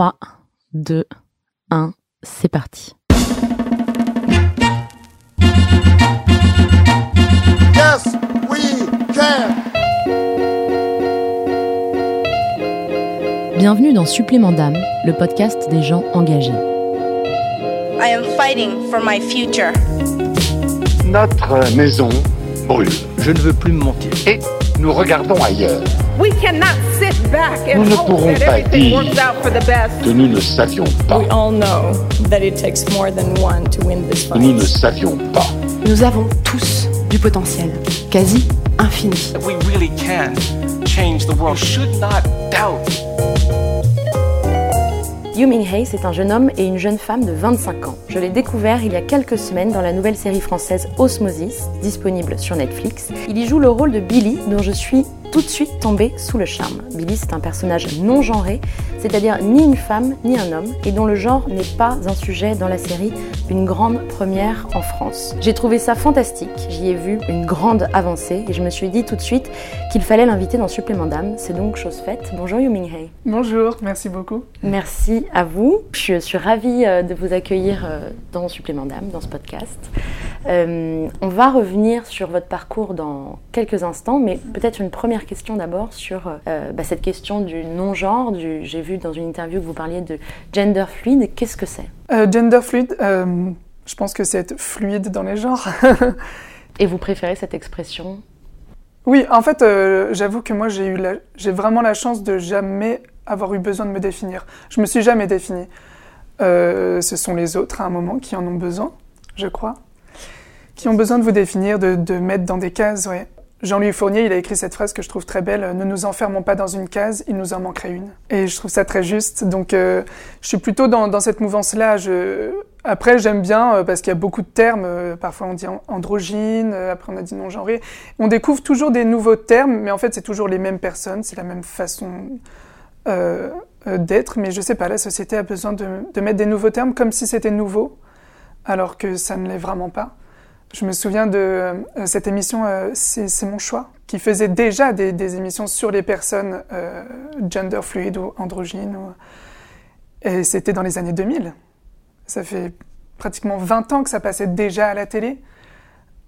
3, 2, 1, c'est parti. Yes, we can. Bienvenue dans Supplément d'âme, le podcast des gens engagés. I am fighting for my future. Notre maison brûle Je ne veux plus me mentir. et nous regardons ailleurs. We cannot sit back and Nous ne hope pourrons that pas everything dire works out for the best. que nous ne savions pas. We all know that it takes more than one to win this Que nous ne fight. savions pas. Nous avons tous du potentiel, quasi infini. we really can change the world. Should not doubt. Yu Ming-hei, c'est un jeune homme et une jeune femme de 25 ans. Je l'ai découvert il y a quelques semaines dans la nouvelle série française Osmosis, disponible sur Netflix. Il y joue le rôle de Billy, dont je suis tout de suite tombée sous le charme. Billy, c'est un personnage non genré, c'est-à-dire ni une femme ni un homme, et dont le genre n'est pas un sujet dans la série, une grande première en France. J'ai trouvé ça fantastique, j'y ai vu une grande avancée, et je me suis dit tout de suite qu'il fallait l'inviter dans Supplément d'âme. C'est donc chose faite. Bonjour Yu Ming-hei. Bonjour, merci beaucoup. Merci à vous. Je suis ravie euh, de vous accueillir euh, dans Supplément d'âme, dans ce podcast. Euh, on va revenir sur votre parcours dans quelques instants, mais peut-être une première question d'abord sur euh, bah, cette question du non-genre. du- J'ai vu dans une interview que vous parliez de gender fluide. Qu'est-ce que c'est? Euh, gender fluide, euh, je pense que c'est être fluide dans les genres. Et vous préférez cette expression? Oui, en fait, euh, j'avoue que moi, j'ai eu la- j'ai vraiment la chance de jamais avoir eu besoin de me définir. Je me suis jamais définie. Ce sont les autres, à un moment, qui en ont besoin, je crois. Qui ont besoin de vous définir, de, de mettre dans des cases, ouais. Jean-Louis Fournier, il a écrit cette phrase que je trouve très belle Ne nous enfermons pas dans une case, il nous en manquerait une. Et je trouve ça très juste. Donc, euh, je suis plutôt dans, dans cette mouvance-là. Je... Après, j'aime bien euh, parce qu'il y a beaucoup de termes. euh, parfois, on dit an- androgyne, euh, après, on a dit non-genré. On découvre toujours des nouveaux termes, mais en fait, c'est toujours les mêmes personnes, c'est la même façon euh, d'être. Mais je sais pas, la société a besoin de, de mettre des nouveaux termes comme si c'était nouveau, alors que ça ne l'est vraiment pas. Je me souviens de euh, cette émission euh, C'est mon choix, qui faisait déjà des, des émissions sur les personnes euh, gender fluide ou androgynes. ou- Et c'était dans les années 2000. Ça fait pratiquement 20 ans que ça passait déjà à la télé.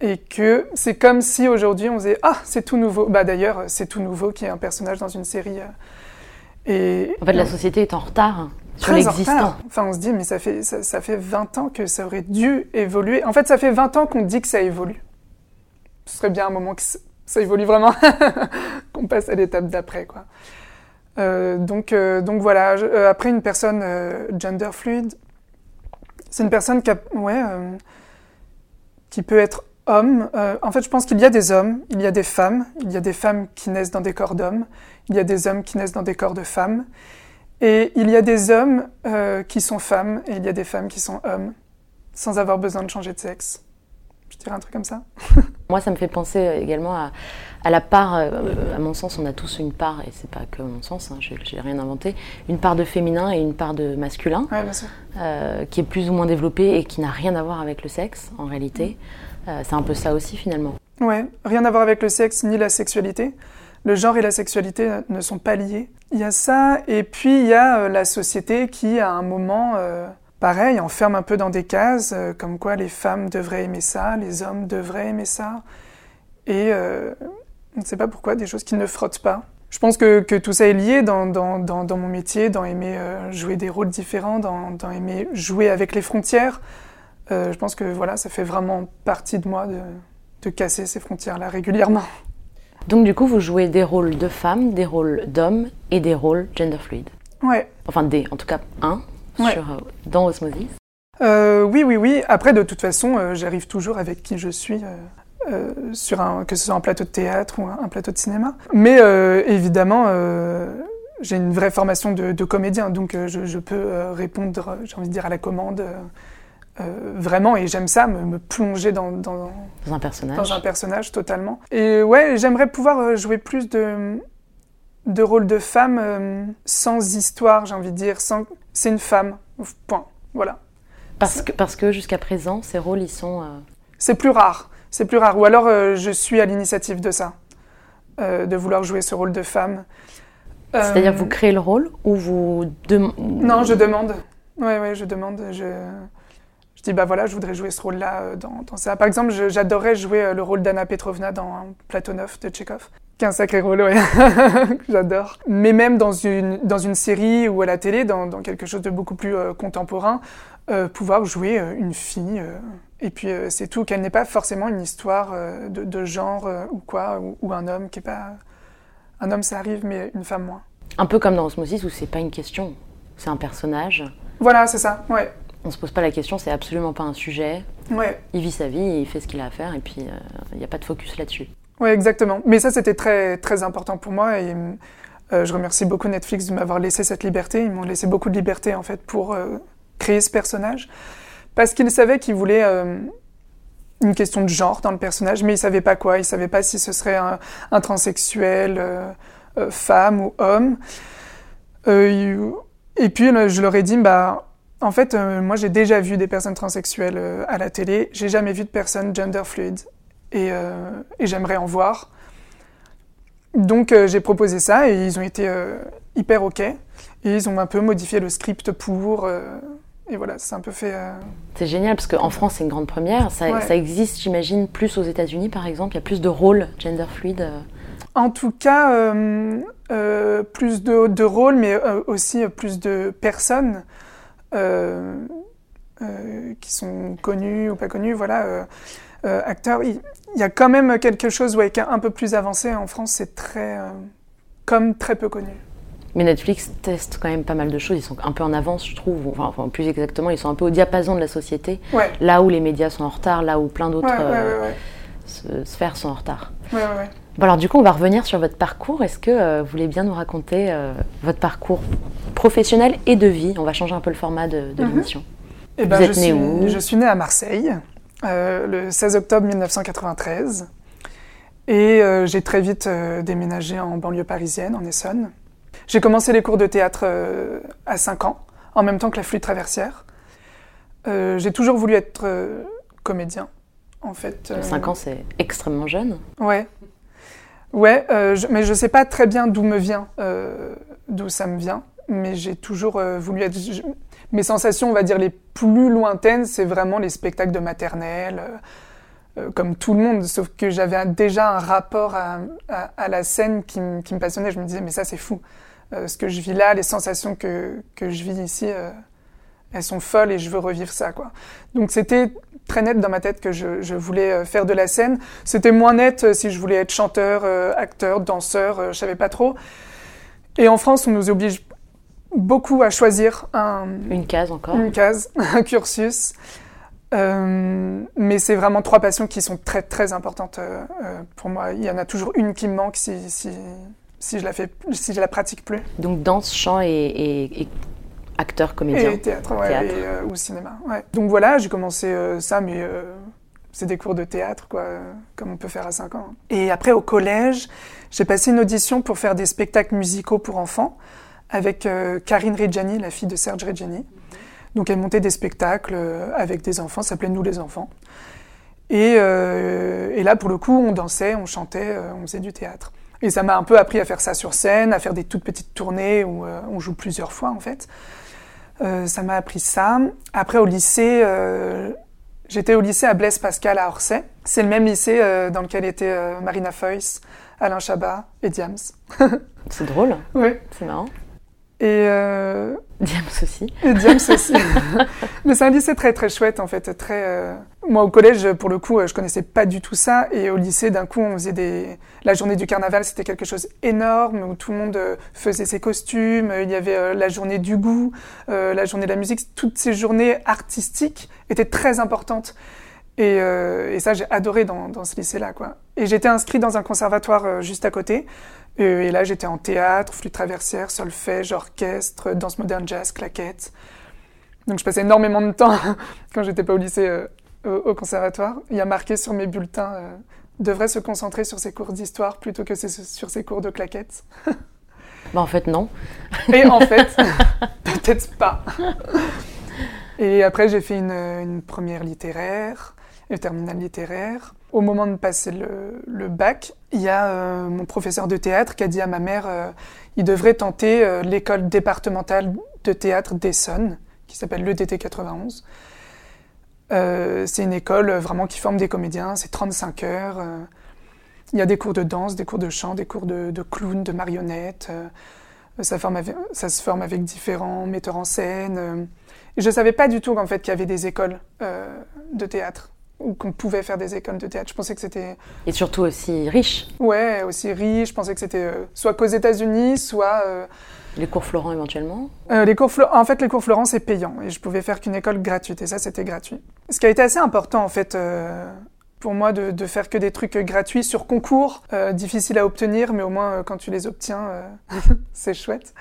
Et que c'est comme si aujourd'hui on faisait Ah, c'est tout nouveau. Bah d'ailleurs, c'est tout nouveau qui est un personnage dans une série. Et En fait, la société est en retard sur Très en l'existant. Enfin, on se dit, mais ça fait, ça, ça fait 20 ans que ça aurait dû évoluer. En fait, ça fait 20 ans qu'on dit que ça évolue. Ce serait bien un moment que ça, évolue vraiment, qu'on passe à l'étape d'après, quoi. Euh, donc, euh, donc voilà. Je- euh, après, une personne gender fluide, c'est une personne qui, a- ouais, qui peut être homme. En fait, je pense qu'il y a des hommes, il y a des femmes, il y a des femmes qui naissent dans des corps d'hommes, il y a des hommes qui naissent dans des corps de femmes. Et il y a des hommes euh, qui sont femmes et il y a des femmes qui sont hommes, sans avoir besoin de changer de sexe. Je dirais un truc comme ça. Moi, ça me fait penser euh, également à, à la part, euh, à mon sens, on a tous une part, et c'est pas que mon sens, hein, j'ai rien inventé, une part de féminin et une part de masculin, Ouais, bien sûr. euh, qui est plus ou moins développée et qui n'a rien à voir avec le sexe, en réalité. Euh, c'est un peu ça aussi, finalement. Ouais, rien à voir avec le sexe ni la sexualité. Le genre et la sexualité euh, ne sont pas liés. Il y a ça, et puis il y a euh, la société qui, à un moment, euh, pareil, enferme un peu dans des cases, comme quoi les femmes devraient aimer ça, les hommes devraient aimer ça. Et on ne sait pas pourquoi, des choses qui ne frottent pas. Je pense que, que tout ça est lié dans, dans, dans, mon métier, dans aimer jouer des rôles différents, dans, aimer jouer avec les frontières. Je pense que voilà, ça fait vraiment partie de moi de, de casser ces frontières-là régulièrement. Donc, du coup, vous jouez des rôles de femmes, des rôles d'hommes et des rôles gender fluid. Ouais. Enfin, des, en tout cas, un, Ouais. sur, euh, dans Osmosis. Euh, oui, oui, oui. Après, de toute façon, euh, j'arrive toujours avec qui je suis, sur un, que ce soit un plateau de théâtre ou un, un plateau de cinéma. Mais évidemment, j'ai une vraie formation de, de comédien, donc je, je peux répondre, j'ai envie de dire, à la commande. Euh, vraiment, et j'aime ça, me, me plonger dans, dans, Dans un personnage. dans un personnage totalement. Et ouais, j'aimerais pouvoir euh, jouer plus de, de rôles de femme euh, sans histoire, j'ai envie de dire. Sans... C'est une femme, point. Voilà. Parce que, parce que jusqu'à présent, ces rôles, ils sont. euh, C'est plus rare. C'est plus rare. Ou alors je suis à l'initiative de ça, de vouloir jouer ce rôle de femme. C'est-à-dire vous créez le rôle ou vous dem- Non, je demande. Ouais, ouais, je demande. Je, je dis, bah voilà, je voudrais jouer ce rôle-là euh, dans, dans ça. Par exemple, j'adorais jouer euh, le rôle d'Anna Petrovna dans Platonov de Tchekhov. Qui est un sacré rôle, ouais. J'adore. Mais même dans une, dans une série ou à la télé, dans, dans quelque chose de beaucoup plus euh, contemporain, euh, pouvoir jouer euh, une fille. et puis c'est tout, qu'elle n'ait pas forcément une histoire de, de genre ou quoi, ou, ou un homme qui est pas. Un homme, ça arrive, mais une femme moins. Un peu comme dans Osmosis où c'est pas une question, c'est un personnage. Voilà, c'est ça, ouais. On se pose pas la question, c'est absolument pas un sujet. Ouais. Il vit sa vie, il fait ce qu'il a à faire et puis euh, il n'y a pas de focus là-dessus. Oui, exactement. Mais ça, c'était très, très important pour moi et euh, je remercie beaucoup Netflix de m'avoir laissé cette liberté. Ils m'ont laissé beaucoup de liberté, en fait, pour euh, créer ce personnage. Parce qu'ils savaient qu'ils voulaient euh, une question de genre dans le personnage, mais ils savaient pas quoi. Ils savaient pas si ce serait un, un transsexuel, euh, euh, femme ou homme. Euh, et puis, je leur ai dit, bah, en fait, euh, moi, j'ai déjà vu des personnes transsexuelles euh, à la télé. J'ai jamais vu de personnes gender fluid. Et, euh, et j'aimerais en voir. Donc, j'ai proposé ça et ils ont été hyper OK. Et ils ont un peu modifié le script pour. et voilà, c'est un peu fait. C'est génial parce qu'en France c'est une grande première. Ça, Ouais. ça existe, j'imagine, plus aux États-Unis par exemple. Il y a plus de rôles gender fluid. En tout cas, euh, euh, plus de, de rôles, mais euh, aussi plus de personnes euh, euh, qui sont connues ou pas connues. Voilà, euh, acteurs. Il, il y a quand même quelque chose ouais, qui est un peu plus avancé. En France, c'est très. comme très peu connu. Mais Netflix teste quand même pas mal de choses. Ils sont un peu en avance, je trouve. Enfin, enfin, plus exactement, ils sont un peu au diapason de la société. Ouais. Là où les médias sont en retard, là où plein d'autres Ouais, ouais, sphères sont en retard. Ouais, ouais. Bon, alors du coup, on va revenir sur votre parcours. Est-ce que euh, vous voulez bien nous raconter euh, votre parcours professionnel et de vie? On va changer un peu le format de, de Mhm. l'émission. Eh ben, Vous êtes je, né suis, où? je suis né à Marseille euh, le 16 octobre 1993 et j'ai très vite déménagé en banlieue parisienne, en Essonne. J'ai commencé les cours de théâtre à 5 ans, en même temps que la flûte traversière. J'ai toujours voulu être comédien, en fait. euh, 5 ans, c'est extrêmement jeune. Ouais. Ouais, euh, je- mais je sais pas très bien d'où me vient, euh, d'où ça me vient, mais j'ai toujours euh, voulu être. je- mes sensations, on va dire, les plus lointaines, c'est vraiment les spectacles de maternelle, euh, euh, comme tout le monde, sauf que j'avais déjà un rapport à, la scène qui, me- passionnait. Je me disais, mais ça, c'est fou. Ce que je vis là, les sensations que, je vis ici, elles sont folles et je veux revivre ça, quoi. Donc c'était très net dans ma tête que je, je voulais euh, faire de la scène. C'était moins net euh, si je voulais être chanteur, euh, acteur, danseur, euh, je savais pas trop. Et en France, on nous oblige beaucoup à choisir un, Une case encore. une case, un cursus. Euh, mais c'est vraiment trois passions qui sont très très importantes pour moi. Il y en a toujours une qui me manque si, si, si je la fais, si je la pratique plus. Donc danse, chant et, et- et acteur, comédien. Et théâtre, ouais, Théâtre. et, euh, ou cinéma. Ouais. Donc voilà, j'ai commencé euh, ça, mais euh, c'est des cours de théâtre, quoi, comme on peut faire à 5 ans. Et après, au collège, j'ai passé une audition pour faire des spectacles musicaux pour enfants avec Karine Reggiani, la fille de Serge Reggiani. Donc elle montait des spectacles avec des enfants, ça s'appelait Nous les enfants. Et, et là, pour le coup, on dansait, on chantait, on faisait du théâtre. Et ça m'a un peu appris à faire ça sur scène, à faire des toutes petites tournées où on joue plusieurs fois, en fait. Euh, ça m'a appris ça. Après, au lycée, euh, j'étais au lycée à Blaise Pascal à Orsay. C'est le même lycée euh, dans lequel étaient euh, Marina Foïs, Alain Chabat et Diams. C'est drôle, Oui. c'est marrant. Et, euh, Diams aussi. et Diams aussi. Mais c'est un lycée très très chouette en fait. Très, euh, Moi au collège, pour le coup, euh, je connaissais pas du tout ça. Et au lycée, d'un coup, on faisait des. La journée du carnaval, c'était quelque chose énorme où tout le monde euh, faisait ses costumes. Il y avait euh, la journée du goût, euh, la journée de la musique. Toutes ces journées artistiques étaient très importantes. Et, et ça, j'ai adoré dans, dans ce lycée-là, quoi. Et j'étais inscrit dans un conservatoire juste à côté. Et là, j'étais en théâtre, flûte traversière, solfège, orchestre, danse moderne, jazz, claquettes. Donc, je passais énormément de temps quand j'étais pas au lycée, euh, au, conservatoire. Il y a marqué sur mes bulletins euh, devrait se concentrer sur ses cours d'histoire plutôt que sur ses cours de claquettes. Bah, en fait, non. Et en fait, peut-être pas. Et après, j'ai fait une, une première littéraire, une terminale littéraire. Au moment de passer le, bac, il y a euh, mon professeur de théâtre qui a dit à ma mère euh, il devrait tenter euh, l'école départementale de théâtre d'Essonne, qui s'appelle l'EDT 91. Euh, c'est une école vraiment qui forme des comédiens, c'est 35 heures. il y a des cours de danse, des cours de chant, des cours de, de clown, de marionnettes. ça, se forme avec différents metteurs en scène. je ne savais pas du tout qu'en fait, qu'il y avait des écoles de théâtre, ou qu'on pouvait faire des écoles de théâtre. Je pensais que c'était Et surtout aussi riche. ouais, aussi riche, je pensais que c'était euh, soit qu'aux États-Unis, soit... euh, Les cours Florent éventuellement. euh, les cours Flo- en fait, les cours Florent, c'est payant et je pouvais faire qu'une école gratuite et ça, c'était gratuit. Ce qui a été assez important, en fait, pour moi, de, de faire que des trucs gratuits sur concours, difficiles à obtenir, mais au moins, quand tu les obtiens, c'est chouette.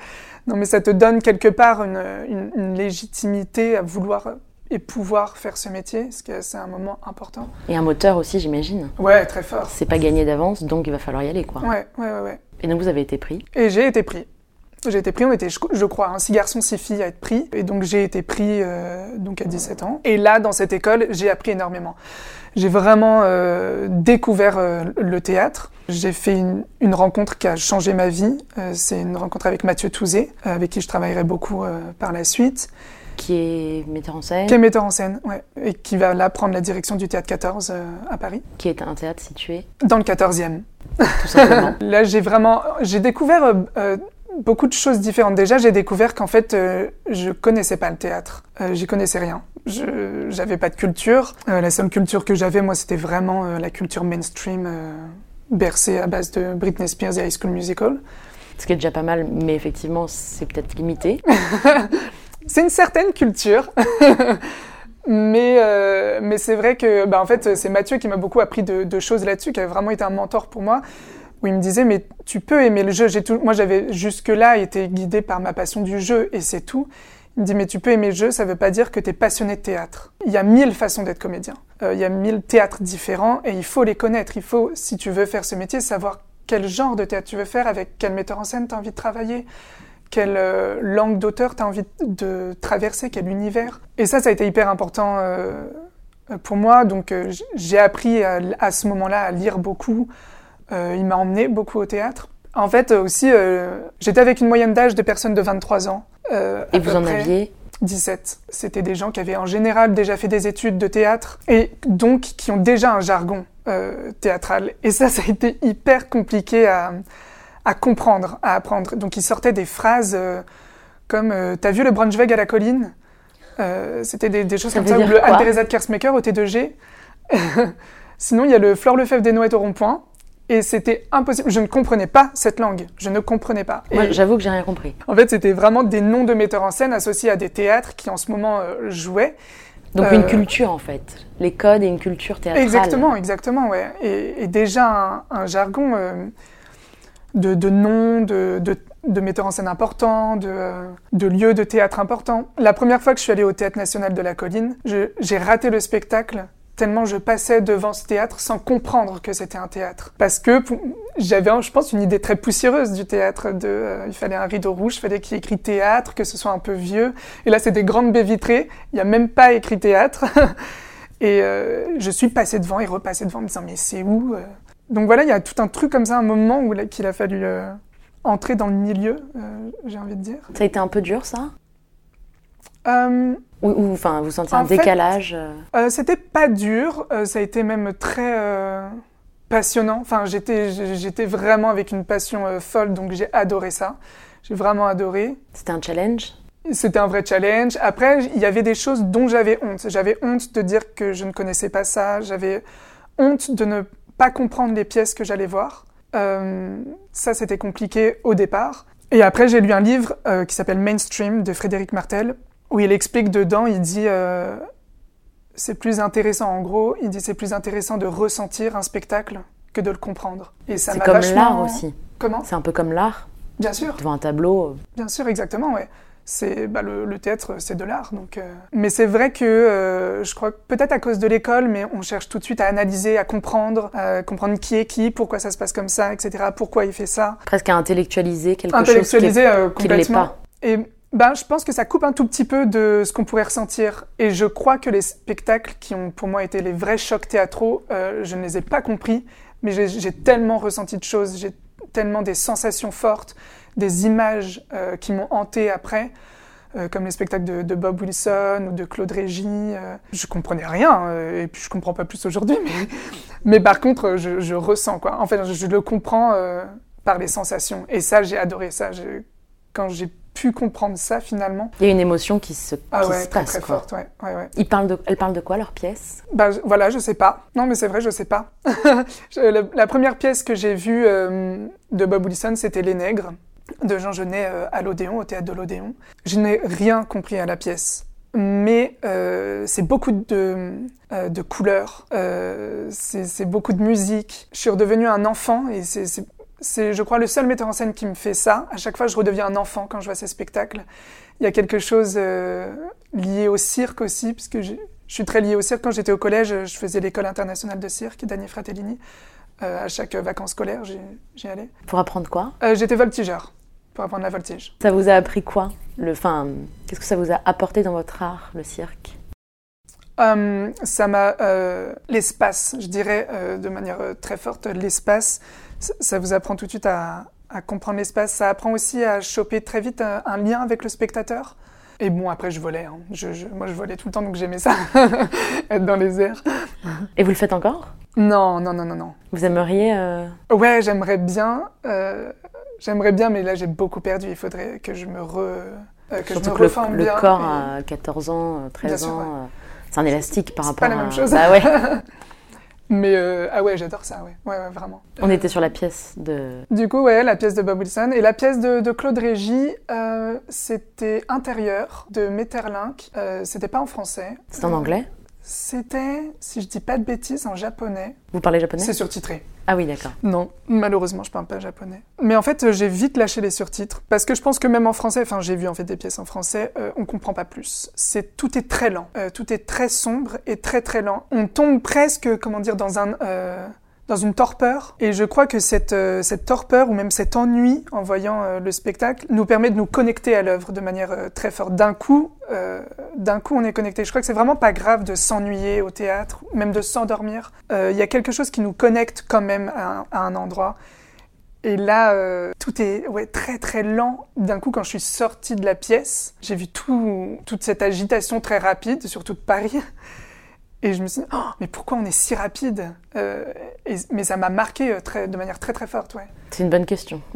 Non, mais ça te donne quelque part une, une- une légitimité à vouloir et pouvoir faire ce métier, ce qui est c'est un moment important. Et un moteur aussi, j'imagine. Ouais, très fort. C'est pas gagné d'avance, donc il va falloir y aller, quoi. Ouais, ouais, ouais, ouais. Et donc vous avez été pris? Et j'ai été pris. J'ai été pris, on était, je, crois, un six garçons, six filles à être pris. Et donc j'ai été pris euh, donc à 17 ans. Et là, dans cette école, j'ai appris énormément. J'ai vraiment euh, découvert euh, le théâtre. J'ai fait une, une rencontre qui a changé ma vie. C'est une rencontre avec Mathieu Touzé, avec qui je travaillerai beaucoup par la suite, Qui est metteur en scène, qui est metteur en scène, ouais, et qui va là prendre la direction du Théâtre 14 euh, à Paris, qui est un théâtre situé, dans le 14e. tout simplement. Là, j'ai vraiment, j'ai découvert euh, euh, beaucoup de choses différentes. Déjà, j'ai découvert qu'en fait, euh, je connaissais pas le théâtre. J'y connaissais rien. J'avais pas de culture. La seule culture que j'avais, moi, c'était vraiment la culture mainstream, bercée à base de Britney Spears et High School Musical. Ce qui est déjà pas mal, mais effectivement, c'est peut-être limité. C'est une certaine culture. mais euh, mais c'est vrai que bah, en fait c'est Mathieu qui m'a beaucoup appris de, choses là-dessus qui a vraiment été un mentor pour moi où il me disait mais tu peux aimer le jeu. Tout moi j'avais jusque là été guidée par ma passion du jeu et c'est tout. Il me dit mais tu peux aimer le jeu ça veut pas dire que tu es passionné de théâtre. Il y a mille façons d'être comédien. Euh, il y a mille théâtres différents et il faut les connaître. Il faut si tu veux faire ce métier savoir quel genre de théâtre tu veux faire avec quel metteur en scène tu as envie de travailler quelle euh, langue d'auteur tu as envie de traverser, quel univers. Et ça, ça a été hyper important euh, pour moi. Donc euh, j'ai appris à, à ce moment-là à lire beaucoup. Il m'a emmené beaucoup au théâtre. En fait, aussi, j'étais avec une moyenne d'âge de personnes de 23 ans. Et vous en aviez 17. C'était des gens qui avaient en général déjà fait des études de théâtre et donc qui ont déjà un jargon théâtral. Et ça, ça a été hyper compliqué à, à comprendre, à apprendre. Donc ils sortaient des phrases euh, comme euh, T'as vu le Braunschweig à la colline? Euh, C'était des, des choses Ça comme ça, ou le de Kersmaker au T2G. Sinon, il y a le Fleur Lefebvre des Noëttes au rond-point. Et c'était impossible. Je ne comprenais pas cette langue. Je ne comprenais pas. Moi, Et- j'avoue que j'ai rien compris. en fait, c'était vraiment des noms de metteurs en scène associés à des théâtres qui en ce moment jouaient. Donc Euh, une culture, en fait. Les codes et une culture théâtrale. Exactement, exactement, ouais. Et, et déjà un, un jargon euh, de, de noms, de, de, de metteurs en scène importants, de, de lieux de théâtre importants. La première fois que je suis allée au Théâtre National de la Colline, j'ai raté le spectacle tellement je passais devant ce théâtre sans comprendre que c'était un théâtre. Parce que j'avais, je pense, une idée très poussiéreuse du théâtre. De, euh, il fallait un rideau rouge, il fallait qu'il y ait écrit théâtre, que ce soit un peu vieux. Et là, c'est des grandes baies vitrées, il n'y a même pas écrit théâtre. Et euh, je suis passée devant et repassée devant en me disant mais c'est où euh? Donc voilà, il y a tout un truc comme ça, un moment où qu'il a fallu euh, entrer dans le milieu, euh, j'ai envie de dire. Ça a été un peu dur, ça? Euh, Ou, enfin, vous sentiez un décalage C'était pas dur, ça a été même très passionnant. Enfin, j'étais j'étais vraiment avec une passion folle, donc j'ai adoré ça. J'ai vraiment adoré. C'était un challenge? C'était un vrai challenge. Après, il y avait des choses dont j'avais honte. J'avais honte de dire que je ne connaissais pas ça. J'avais honte de ne pas comprendre les pièces que j'allais voir. Euh, ça, c'était compliqué au départ. Et après, j'ai lu un livre euh, qui s'appelle Mainstream de Frédéric Martel, où il explique dedans, il dit euh, c'est plus intéressant, en gros, il dit c'est plus intéressant de ressentir un spectacle que de le comprendre. Et ça C'est comme l'art aussi. Comment? C'est un peu comme l'art. Bien sûr. Devant un tableau, Bien sûr, exactement, ouais. C'est bah, le, le théâtre, c'est de l'art, donc. euh. Mais c'est vrai que euh, je crois que peut-être à cause de l'école, mais on cherche tout de suite à analyser, à comprendre, à comprendre qui est qui, pourquoi ça se passe comme ça, etc. Pourquoi il fait ça. presque à intellectualiser quelque chose Intellectualiser euh, qui ne l'est complètement. pas. Et Ben, je pense que ça coupe un tout petit peu de ce qu'on pourrait ressentir. Et je crois que les spectacles qui ont pour moi été les vrais chocs théâtraux, euh, je ne les ai pas compris, mais j'ai tellement ressenti de choses, j'ai tellement des sensations fortes, des images euh, qui m'ont hanté après, euh, comme les spectacles de, de Bob Wilson ou de Claude Régis. euh, je comprenais rien, euh, et puis je comprends pas plus aujourd'hui, mais, mais par contre, je, je ressens quoi. En fait, je, je le comprends par les sensations. Et ça, j'ai adoré ça. Quand j'ai pu comprendre ça finalement. Il y a une émotion qui se, Ah qui ouais, se très passe. très quoi. forte, ouais. ouais, ouais. Ils parlent de, elle parle de quoi leur pièce Bah je- voilà, je sais pas. Non mais c'est vrai, je sais pas. La, la première pièce que j'ai vue euh, de Bob Wilson, c'était Les Nègres de Jean Genet euh, à l'Odéon, au théâtre de l'Odéon. Je n'ai rien compris à la pièce. Mais euh, c'est beaucoup de, euh, de couleurs, euh, c'est beaucoup de musique. Je suis redevenu un enfant et c'est, je crois, le seul metteur en scène qui me fait ça. À chaque fois, je redeviens un enfant quand je vois ces spectacles. Il y a quelque chose euh, lié au cirque aussi, puisque j'ai- je suis très liée au cirque. Quand j'étais au collège, je faisais l'école internationale de cirque, Dani Fratellini. Euh, à chaque vacances scolaires, j'y j'y allais. Pour apprendre quoi? Euh, j'étais voltigeur, pour apprendre la voltige. Ça vous a appris quoi le, enfin, Qu'est-ce que ça vous a apporté dans votre art, le cirque? Euh, ça m'a euh, l'espace, je dirais euh, de manière très forte, l'espace. Ça, ça vous apprend tout de suite à, à comprendre l'espace. Ça apprend aussi à choper très vite un, un lien avec le spectateur. Et bon, après, je volais. hein. Je, je- moi, je volais tout le temps, donc j'aimais ça, être dans les airs. Et vous le faites encore? Non, non, non, non, non. Vous aimeriez Ouais, j'aimerais bien. Euh, j'aimerais bien, mais là, j'ai beaucoup perdu. Il faudrait que je me re, euh, que Surtout je me que le, reforme le bien. corps et- à 14 ans, euh, 13 Bien sûr, ans, ouais. euh, c'est un élastique par C'est rapport pas la même chose. Bah ouais. Mais euh, ah ouais, j'adore ça, ouais, ouais, ouais, vraiment. On était sur la pièce de... Du coup, ouais, la pièce de Bob Wilson. Et la pièce de, de Claude Régis, euh, c'était intérieur de Metterlinck. Euh, c'était pas en français. C'est en anglais? C'était, si je dis pas de bêtises, en japonais. Vous parlez japonais C'est surtitré. Ah oui, d'accord. Non, malheureusement, je parle pas japonais. Mais en fait, euh, j'ai vite lâché les surtitres parce que je pense que même en français, enfin, j'ai vu en fait des pièces en français, euh, on comprend pas plus. C'est tout est très lent, Euh, tout est très sombre et très très lent. On tombe presque, comment dire, dans un euh, dans une torpeur. Et je crois que cette, euh, cette torpeur ou même cet ennui en voyant euh, le spectacle nous permet de nous connecter à l'œuvre de manière euh, très forte. D'un coup, d'un coup, on est connecté. Je crois que c'est vraiment pas grave de s'ennuyer au théâtre, même de s'endormir. Il y a quelque chose qui nous connecte quand même à un, endroit. Et là, tout est ouais, très très lent. D'un coup, quand je suis sortie de la pièce, j'ai vu tout, toute cette agitation très rapide, surtout de Paris. Et je me suis dit, Oh, mais pourquoi on est si rapide Euh, et- Mais ça m'a marqué euh, très, de manière très très forte, ouais. C'est une bonne question.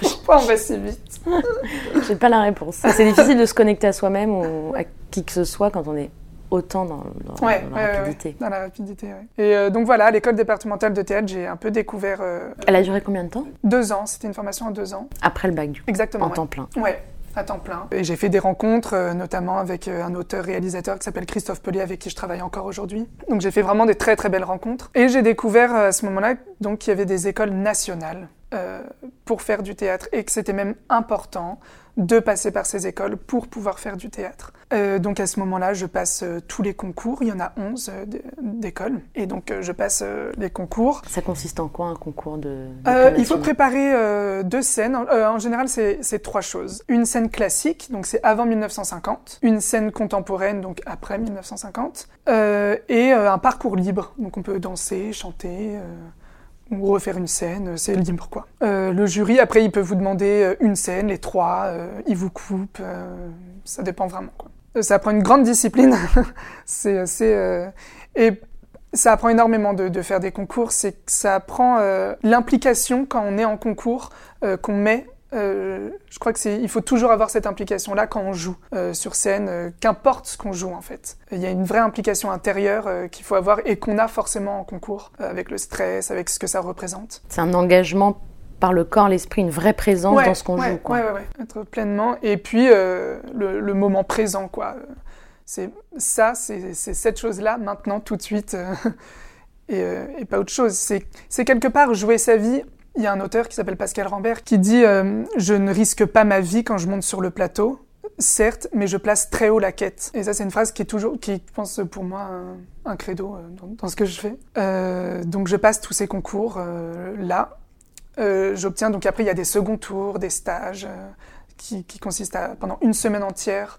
Pourquoi on va si vite? J'ai pas la réponse. C'est difficile de se connecter à soi-même ou à qui que ce soit quand on est autant dans, dans- Ouais, dans ouais, la ouais, rapidité. ouais, dans la rapidité. Et euh, donc voilà, à l'école départementale de théâtre, j'ai un peu découvert euh, Elle a duré combien de temps? deux ans. C'était une formation en deux ans. Après le bac, du coup, Exactement. en temps plein. Ouais, temps plein. Et j'ai fait des rencontres, euh, notamment avec euh, un auteur-réalisateur qui s'appelle Christophe Pellier, avec qui je travaille encore aujourd'hui. Donc j'ai fait vraiment des très très belles rencontres. Et j'ai découvert euh, à ce moment-là qu'il y avait des écoles nationales pour faire du théâtre et que c'était même important de passer par ces écoles pour pouvoir faire du théâtre. Euh, donc à ce moment-là, je passe euh, tous les concours. Il y en a 11 euh, d'écoles. Et donc euh, je passe les concours. Ça consiste en quoi un concours de. Euh, d'école il faut préparer deux scènes. En, euh, en général, c'est trois choses. Une scène classique, donc c'est avant 1950. Une scène contemporaine, donc après 1950. Euh, et un parcours libre, donc on peut danser, chanter. Ou refaire une scène, euh, c'est libre quoi. Euh, le jury, après, il peut vous demander euh, une scène, les trois, euh, il vous coupe, ça dépend vraiment Ça prend une grande discipline, c'est assez... et ça apprend énormément de, de faire des concours, c'est que ça apprend l'implication quand on est en concours, qu'on met. Euh, je crois que c'est, il faut toujours avoir cette implication-là quand on joue euh, sur scène, euh, qu'importe ce qu'on joue en fait. Il y a une vraie implication intérieure qu'il faut avoir et qu'on a forcément en concours, avec le stress, avec ce que ça représente. C'est un engagement par le corps, l'esprit, une vraie présence Ouais, dans ce qu'on ouais, joue. Quoi. Ouais. Être pleinement. Et puis, le, le moment présent, quoi. C'est ça, c'est c'est cette chose-là, maintenant, tout de suite, et, et pas autre chose. C'est c'est quelque part jouer sa vie. Il y a un auteur qui s'appelle Pascal Rambert qui dit euh, Je ne risque pas ma vie quand je monte sur le plateau. Certes, mais je place très haut la quête. Et ça, c'est une phrase qui est toujours, qui, pense, pour moi, un, credo euh, dans, ce que je fais. Euh, donc, je passe tous ces concours là. J'obtiens, donc après, il y a des seconds tours, des stages, qui, qui consiste à, pendant une semaine entière,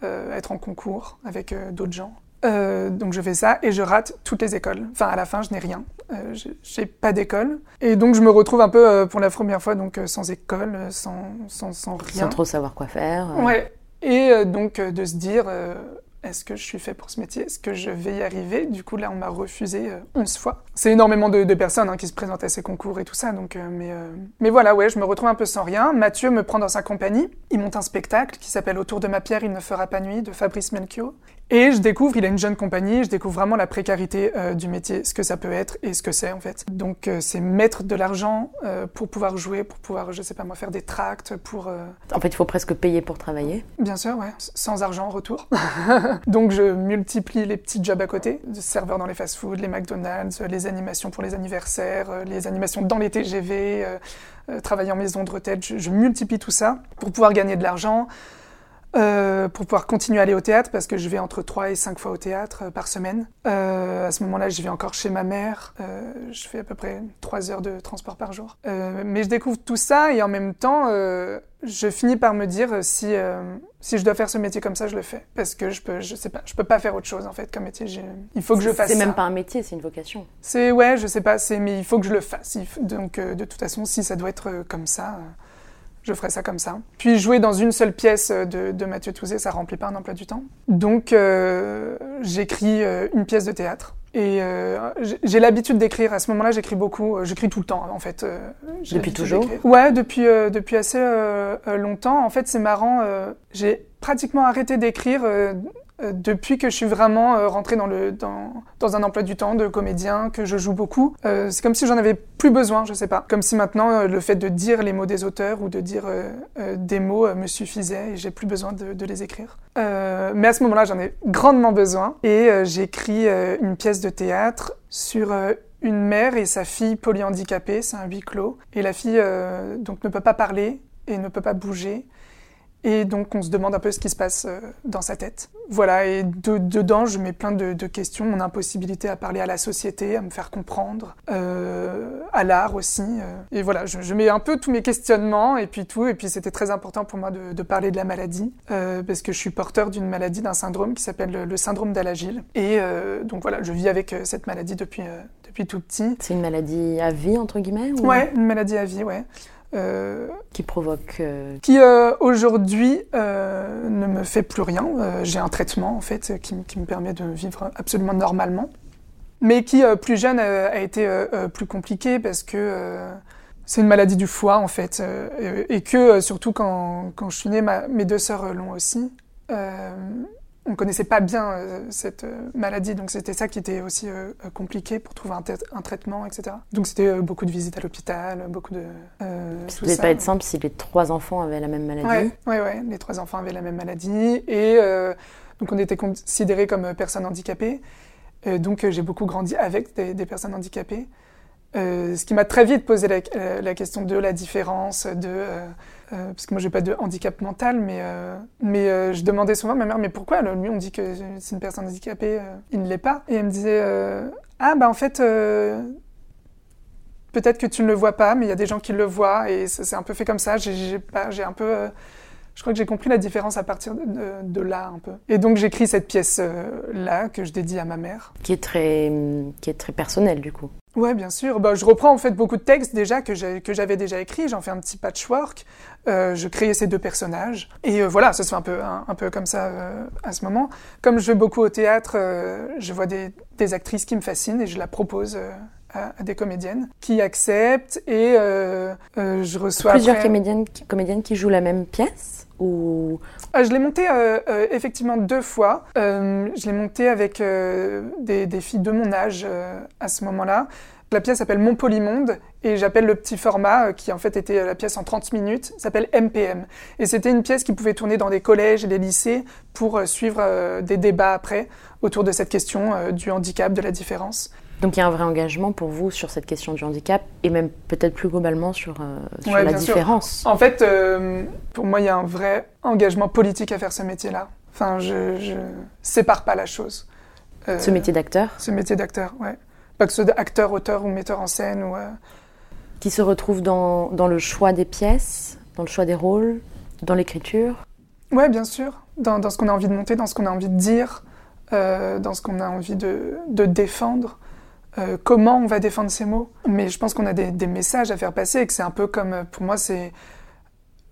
être en concours avec d'autres gens. Donc je fais ça et je rate toutes les écoles. Enfin, à la fin, je n'ai rien. Euh, j'ai- pas d'école. Et donc je me retrouve un peu euh, pour la première fois donc euh, sans école, sans, sans, sans rien. Sans trop savoir quoi faire. Ouais. Et donc de se dire, est-ce que je suis fait pour ce métier? Est-ce que je vais y arriver? Du coup, là, on m'a refusé euh, 11 fois. C'est énormément de, de personnes hein, qui se présentent à ces concours et tout ça. Donc, mais, mais voilà, ouais, je me retrouve un peu sans rien. Mathieu me prend dans sa compagnie. Il monte un spectacle qui s'appelle Autour de ma pierre, il ne fera pas nuit de Fabrice Melchior. Et je découvre, il a une jeune compagnie, je découvre vraiment la précarité euh, du métier, ce que ça peut être et ce que c'est en fait. Donc euh, c'est mettre de l'argent euh, pour pouvoir jouer, pour pouvoir, je sais pas moi, faire des tracts, pour... euh, En fait, il faut presque payer pour travailler. Bien sûr, ouais, sans argent en retour. Donc je multiplie les petits jobs à côté, de serveur dans les fast-foods, les McDonald's, euh, les animations pour les anniversaires, euh, les animations dans les TGV, travailler en maison de retraite. Je, je multiplie tout ça pour pouvoir gagner de l'argent, euh, pour pouvoir continuer à aller au théâtre, parce que je vais entre 3 et 5 fois au théâtre euh, par semaine. Euh, à ce moment-là, je vais encore chez ma mère. Je fais à peu près 3 heures de transport par jour. Mais je découvre tout ça et en même temps, je finis par me dire si, si je dois faire ce métier comme ça, je le fais. Parce que je peux, je sais pas, je peux pas faire autre chose en fait comme métier. Il faut que je fasse C'est même pas un métier, c'est une vocation. C'est ouais, je sais pas, c'est mais il faut que je le fasse. Faut- donc de toute façon, si ça doit être comme ça, je ferai ça comme ça. Puis jouer dans une seule pièce euh, de, de Mathieu Touzé, ça remplit pas un emploi du temps. Donc euh, j'écris euh, une pièce de théâtre. Et euh, j'ai- l'habitude d'écrire. À ce moment-là, j'écris beaucoup. J'écris tout le temps, en fait. Depuis toujours. Ouais, depuis euh, depuis assez longtemps. En fait, c'est marrant. j'ai pratiquement arrêté d'écrire. Euh, depuis que je suis vraiment euh, rentrée dans, dans, un emploi du temps de comédien, que je joue beaucoup, euh, c'est comme si j'en avais plus besoin, je sais pas. Comme si maintenant le fait de dire les mots des auteurs ou de dire des mots me suffisait et j'ai plus besoin de, de les écrire. Mais à ce moment-là, j'en ai grandement besoin et j'écris une pièce de théâtre sur une mère et sa fille polyhandicapée, c'est un huis clos, et la fille donc ne peut pas parler et ne peut pas bouger. Et donc, on se demande un peu ce qui se passe euh, dans sa tête. Voilà, et de- dedans, je mets plein de, de questions. Mon impossibilité à parler à la société, à me faire comprendre, euh, à l'art aussi. euh. Et voilà, je, je mets un peu tous mes questionnements et puis tout. Et puis, c'était très important pour moi de, de parler de la maladie, euh, parce que je suis porteur d'une maladie, d'un syndrome qui s'appelle le, le syndrome d'Alagil. Et euh, donc, voilà, je vis avec cette maladie depuis, depuis tout petit. C'est une maladie à vie, entre guillemets ou- Ouais, une maladie à vie, ouais. Euh, Qui provoque. euh, qui euh, aujourd'hui ne me fait plus rien. J'ai un traitement en fait qui, me permet de vivre absolument normalement, mais qui plus jeune a été plus compliqué parce que c'est une maladie du foie en fait, et, que surtout quand, quand je suis née, ma- mes deux sœurs l'ont aussi. On connaissait pas bien euh, cette euh, maladie, donc c'était ça qui était aussi euh, compliqué pour trouver un, trai- un traitement, etc. Donc c'était beaucoup de visites à l'hôpital, beaucoup de Ça devait pas être simple si les trois enfants avaient la même maladie. Ouais, ouais, ouais. Les trois enfants avaient la même maladie et donc on était considérés comme personnes handicapées. Donc j'ai beaucoup grandi avec des, des personnes handicapées. Euh, ce qui m'a très vite posé la, euh, la question de la différence, de euh, euh, parce que moi j'ai pas de handicap mental, mais euh, mais je demandais souvent à ma mère mais pourquoi lui on dit que c'est une personne handicapée, il ne l'est pas, et elle me disait ah bah en fait peut-être que tu ne le vois pas, mais il y a des gens qui le voient et c'est un peu fait comme ça. J'ai- J'ai un peu, je crois que j'ai compris la différence à partir de, de- de là un peu. Et donc j'écris cette pièce euh, là que je dédie à ma mère. Qui est très, qui est très personnelle, du coup. Ouais, bien sûr. Bah, je reprends en fait beaucoup de textes déjà que j'avais déjà écrits. J'en fais un petit patchwork. Euh, je crée ces deux personnages. Et euh, voilà, ça se fait un peu, un, un peu comme ça euh, à ce moment. Comme je vais beaucoup au théâtre, je vois des, des actrices qui me fascinent et je la propose à, à des comédiennes qui acceptent. Et je reçois Plusieurs après- comédiennes, comédiennes qui jouent la même pièce? Ah, je l'ai monté euh, euh, effectivement deux fois. Euh, je l'ai monté avec des, des filles de mon âge à ce moment-là. La pièce s'appelle Mon Polymonde et j'appelle le petit format qui en fait était la pièce en 30 minutes, s'appelle MPM. Et c'était une pièce qui pouvait tourner dans des collèges et des lycées pour suivre des débats après autour de cette question du handicap, de la différence. Donc il y a un vrai engagement pour vous sur cette question du handicap et même peut-être plus globalement sur, euh, sur Ouais, la sûr. différence. En fait, euh, pour moi, il y a un vrai engagement politique à faire ce métier-là. Enfin, je, je sépare pas la chose. Euh, Ce métier d'acteur Ce métier d'acteur, ouais. Pas que ce soit acteur, auteur ou metteur en scène ou. qui se retrouve dans, dans le choix des pièces, dans le choix des rôles, Dans l'écriture Ouais, bien sûr. Dans, dans ce qu'on a envie de monter, dans ce qu'on a envie de dire, dans ce qu'on a envie de, de défendre. Euh, comment on va défendre ces mots. Mais je pense qu'on a des, messages à faire passer et que c'est un peu comme, euh, pour moi, c'est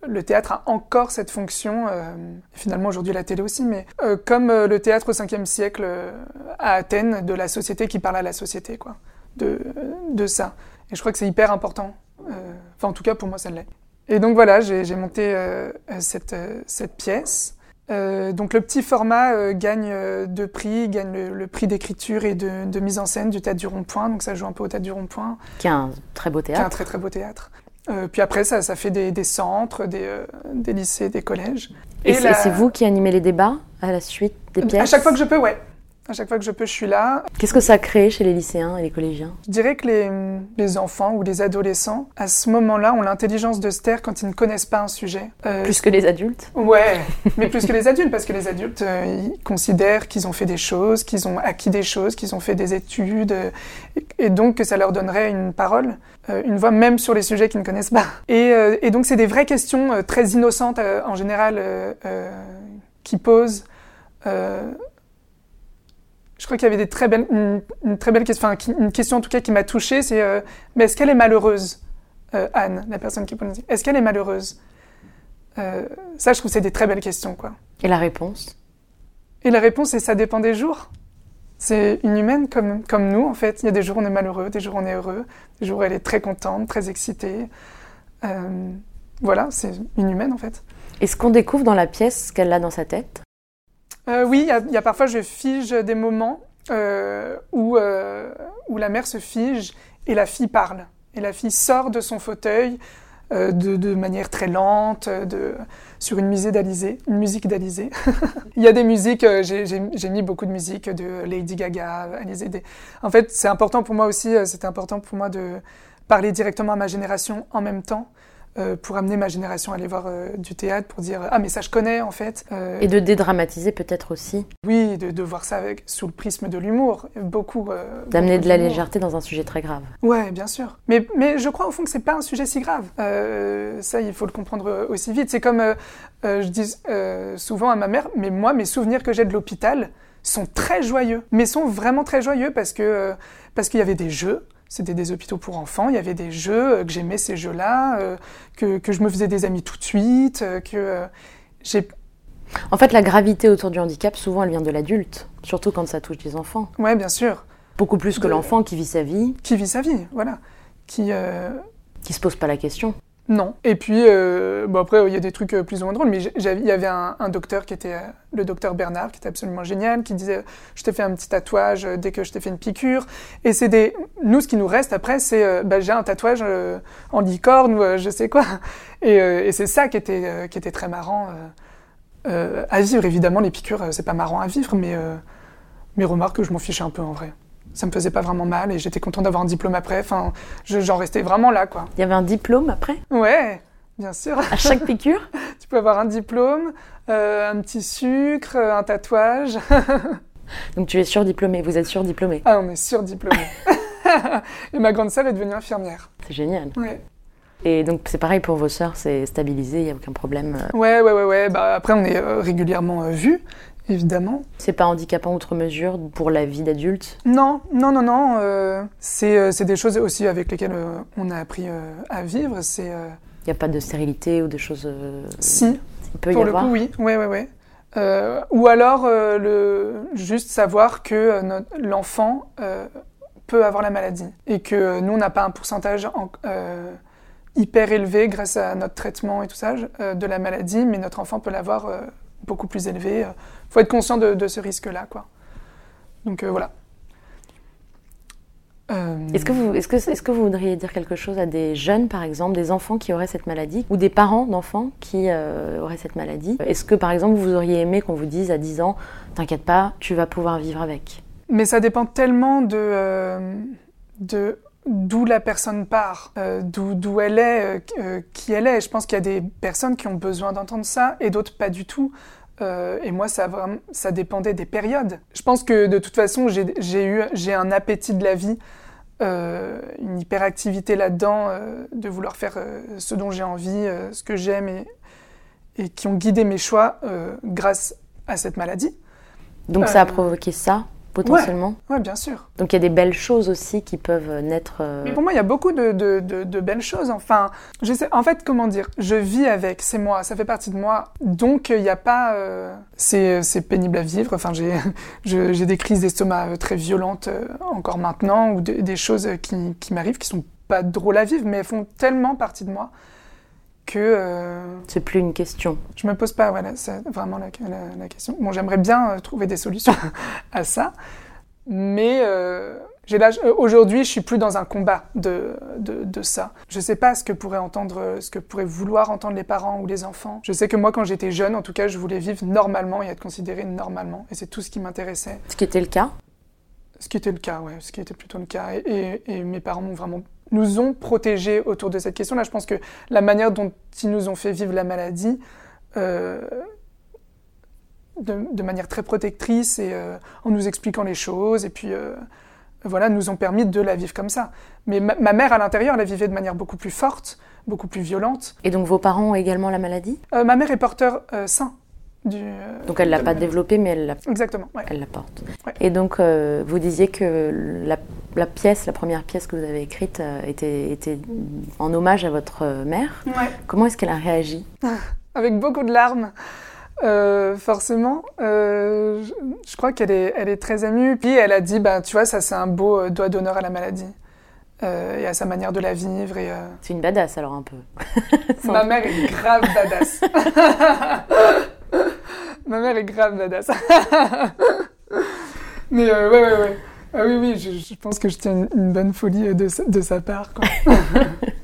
le théâtre a encore cette fonction, euh, finalement aujourd'hui la télé aussi, mais comme le théâtre au 5e siècle à Athènes, de la société qui parle à la société, quoi, de, de ça. Et je crois que c'est hyper important. Enfin, en tout cas, pour moi, ça l'est. Et donc voilà, j'ai monté cette, cette pièce. Euh, donc le petit format euh, gagne euh, deux prix, gagne le, le prix d'écriture et de, de, mise en scène du Théâtre du Rond-Point, donc ça joue un peu au Théâtre du Rond-Point. Qui est un très beau théâtre. Qui est un très très beau théâtre. puis après ça, ça fait des, des centres, des, des, lycées, des collèges. Et, et la... c'est vous qui animez les débats à la suite des pièces? À chaque fois que je peux, ouais. À chaque fois que je peux, je suis là. Qu'est-ce que ça crée chez les lycéens et les collégiens? Je dirais que les, les, enfants ou les adolescents, à ce moment-là, ont l'intelligence de se taire quand ils ne connaissent pas un sujet. Euh, plus que les adultes? Ouais, mais plus que les adultes, parce que les adultes, euh, ils considèrent qu'ils ont fait des choses, qu'ils ont acquis des choses, qu'ils ont fait des études, euh, et donc que ça leur donnerait une parole, une voix, même sur les sujets qu'ils ne connaissent pas. Et, et donc, c'est des vraies questions très innocentes, en général, qui posent je crois qu'il y avait des très belles, une, une très belle question, enfin, une question en tout cas qui m'a touchée, c'est euh, mais est-ce qu'elle est malheureuse, euh, Anne, la personne qui pose Est-ce qu'elle est malheureuse? Euh, Ça, je trouve c'est des très belles questions, quoi. Et la réponse? Et la réponse, c'est ça dépend des jours. C'est une humaine comme, comme nous, en fait. Il y a des jours où on est malheureux, des jours où on est heureux, des jours où elle est très contente, très excitée. Euh, voilà, c'est une humaine, en fait. Est-ce qu'on découvre dans la pièce ce qu'elle a dans sa tête? Euh, oui, il y, a parfois, je fige des moments euh, où, euh, où la mère se fige et la fille parle. Et la fille sort de son fauteuil de, de, manière très lente, de, sur une d'Alizé. Une musique d'Alizé. il y a des musiques, j'ai mis beaucoup de musique de Lady Gaga, Alizé. Des... En fait, c'est important pour moi aussi, c'était important pour moi de parler directement à ma génération en même temps. Euh, pour amener ma génération à aller voir euh, du théâtre, pour dire ah mais ça je connais en fait. Euh... Et de dédramatiser peut-être aussi. Oui, de, de, voir ça avec, sous le prisme de l'humour, beaucoup. D'amener de la légèreté dans un sujet très grave. Ouais, bien sûr. Mais, mais je crois au fond que c'est pas un sujet si grave. ça, il faut le comprendre aussi vite. C'est comme je dis souvent à ma mère, mais moi mes souvenirs que j'ai de l'hôpital sont très joyeux, mais sont vraiment très joyeux parce que parce qu'il y avait des jeux c'était des hôpitaux pour enfants, il y avait des jeux, euh, que j'aimais ces jeux-là, euh, que, que, je me faisais des amis tout de suite, euh, que j'ai... En fait, la gravité autour du handicap, souvent, elle vient de l'adulte, surtout quand ça touche des enfants. Ouais, bien sûr. Beaucoup plus que de... l'enfant qui vit sa vie. Qui vit sa vie, voilà. Qui... Qui se pose pas la question. Non. Et puis, euh, bon après, il y a des trucs plus ou moins drôles, mais il y avait un, docteur qui était, le docteur Bernard, qui était absolument génial, qui disait, je t'ai fait un petit tatouage dès que je t'ai fait une piqûre. Et c'est des, nous, ce qui nous reste après, c'est, euh, bah, j'ai un tatouage euh, en licorne ou euh, je sais quoi. Et, et c'est ça qui était, qui était très marrant à vivre. Évidemment, les piqûres, c'est pas marrant à vivre, mais, mais remarque que je m'en fichais un peu en vrai ça me faisait pas vraiment mal et j'étais content d'avoir un diplôme après. Enfin, j'en restais vraiment là, quoi. Il y avait un diplôme après? Ouais, bien sûr. À chaque piqûre? Tu peux avoir un diplôme, euh, un petit sucre, un tatouage. Donc tu es surdiplômé, vous êtes surdiplômé Ah, on est surdiplômé. et ma grande sœur est devenue infirmière. C'est génial. Ouais. Et donc c'est pareil pour vos sœurs, c'est stabilisé, il n'y a aucun problème. Ouais, ouais, ouais, ouais. Bah, après, on est euh, régulièrement euh, vus évidemment. C'est pas handicapant outre mesure pour la vie d'adulte? Non, non, non, non. Euh, c'est des choses aussi avec lesquelles euh, on a appris euh, à vivre. Il n'y a pas de stérilité ou de choses. Si. Il peut y pour avoir. le coup, oui. Ouais, ouais. Euh, ou alors le juste savoir que l'enfant peut avoir la maladie et que nous on n'a pas un pourcentage en, hyper élevé grâce à notre traitement et tout ça de la maladie, mais notre enfant peut l'avoir beaucoup plus élevé. Il faut être conscient de, de ce risque-là, quoi. Donc euh, voilà. Euh... Est-ce que, vous, est que, est que vous voudriez dire quelque chose à des jeunes, par exemple, des enfants qui auraient cette maladie, ou des parents d'enfants qui euh, auraient cette maladie? Est-ce que, par exemple, vous auriez aimé qu'on vous dise à 10 ans, t'inquiète pas, tu vas pouvoir vivre avec? Mais ça dépend tellement de, de d'où la personne part, euh, d'où elle est, euh, qui elle est. Je pense qu'il y a des personnes qui ont besoin d'entendre ça et d'autres pas du tout. Euh, et moi, ça, vraiment, ça dépendait des périodes. Je pense que de toute façon, j'ai eu j'ai un appétit de la vie, euh, une hyperactivité là-dedans, euh, de vouloir faire ce dont j'ai envie, ce que j'aime et, et qui ont guidé mes choix grâce à cette maladie. Donc ça a provoqué ça, potentiellement Ouais, bien sûr. Donc il y a des belles choses aussi qui peuvent naître. euh, Mais pour moi, il y a beaucoup de, de- de- de belles choses. Enfin, je sais, en fait, comment dire, je vis avec, c'est moi, ça fait partie de moi. Donc, il n'y a pas. euh, c'est c'est pénible à vivre. Enfin, j'ai je- j'ai des crises d'estomac euh, très violentes encore maintenant, ou de- des choses qui, qui m'arrivent qui sont pas drôles à vivre, mais elles font tellement partie de moi que euh, C'est plus une question. je me pose pas voilà, c'est vraiment la, la- la question. Bon, j'aimerais bien euh, trouver des solutions à ça, mais euh, euh, aujourd'hui, je suis plus dans un combat de, de, de ça. Je sais pas ce que pourraient entendre, ce que pourraient vouloir entendre les parents ou les enfants. Je sais que moi, quand j'étais jeune, en tout cas, je voulais vivre normalement et être considéré normalement, et c'est tout ce qui m'intéressait. Ce qui était le cas. Ce qui était le cas, ouais, ce qui était plutôt le cas. Et, et- et mes parents m'ont vraiment nous ont protégés autour de cette question-là. Je pense que la manière dont ils nous ont fait vivre la maladie, euh, de, de manière très protectrice et euh, en nous expliquant les choses, et puis euh, voilà, nous ont permis de la vivre comme ça. Mais ma, ma mère, à l'intérieur, la vivait de manière beaucoup plus forte, beaucoup plus violente. Et donc vos parents ont également la maladie? Ma mère est porteur sain. Du, euh, Donc elle l'a pas la maladie. développée, mais elle la, Exactement, ouais. elle la porte. Ouais. Et donc euh, vous disiez que la, la pièce, la première pièce que vous avez écrite euh, était, était en hommage à votre mère. Ouais. Comment est-ce qu'elle a réagi? Avec beaucoup de larmes, euh, forcément. Je, je crois qu'elle est, elle est très émue. Puis elle a dit, bah, tu vois, ça c'est un beau doigt d'honneur à la maladie euh, et à sa manière de la vivre. Et, euh, C'est une badass alors un peu. Ma mère est grave badass. Ma mère est grave badass. Mais euh, ouais, ouais, ouais. Ah oui, oui, je, je pense que je tiens une, une bonne folie euh, de, sa- de sa part. quoi.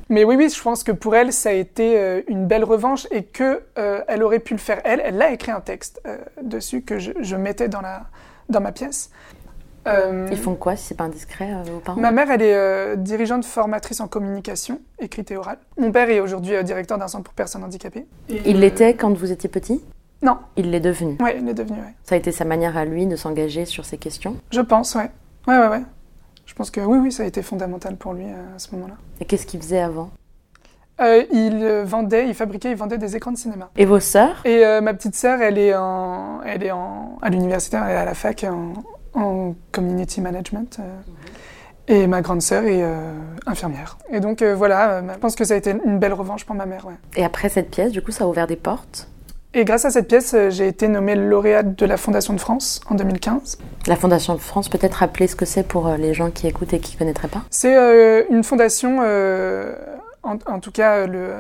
Mais oui, oui, je pense que pour elle, ça a été euh, une belle revanche et que euh, elle aurait pu le faire elle. Elle a écrit un texte euh, dessus que je, je mettais dans, la, dans ma pièce. Euh, Ils font quoi si c'est pas indiscret vos parents? Ma mère, elle est dirigeante formatrice en communication, écrite et orale. Mon père est aujourd'hui directeur d'un centre pour personnes handicapées. Il l'était quand vous étiez petit? Non, Il l'est devenu. ouais, il est devenu, ouais. Ça a été sa manière à lui de s'engager sur ces questions? Je pense, ouais. Ouais, ouais, ouais. Je pense que oui, oui, ça a été fondamental pour lui euh, à ce moment-là. Et qu'est-ce qu'il faisait avant? Euh, il euh, vendait, il fabriquait, il vendait des écrans de cinéma. Et vos sœurs? Et euh, ma petite sœur, elle est en, elle est en, à l'université, elle est à la fac en, en community management. euh, Et ma grande sœur est infirmière. Et donc voilà, je pense que ça a été une belle revanche pour ma mère, ouais. Et après cette pièce, du coup, ça a ouvert des portes? Et grâce à cette pièce, euh, j'ai été nommée lauréate de la Fondation de France en 2015. La Fondation de France, peut-être rappeler ce que c'est pour euh, les gens qui écoutent et qui ne connaîtraient pas? C'est euh, une fondation, euh, en, en tout cas le,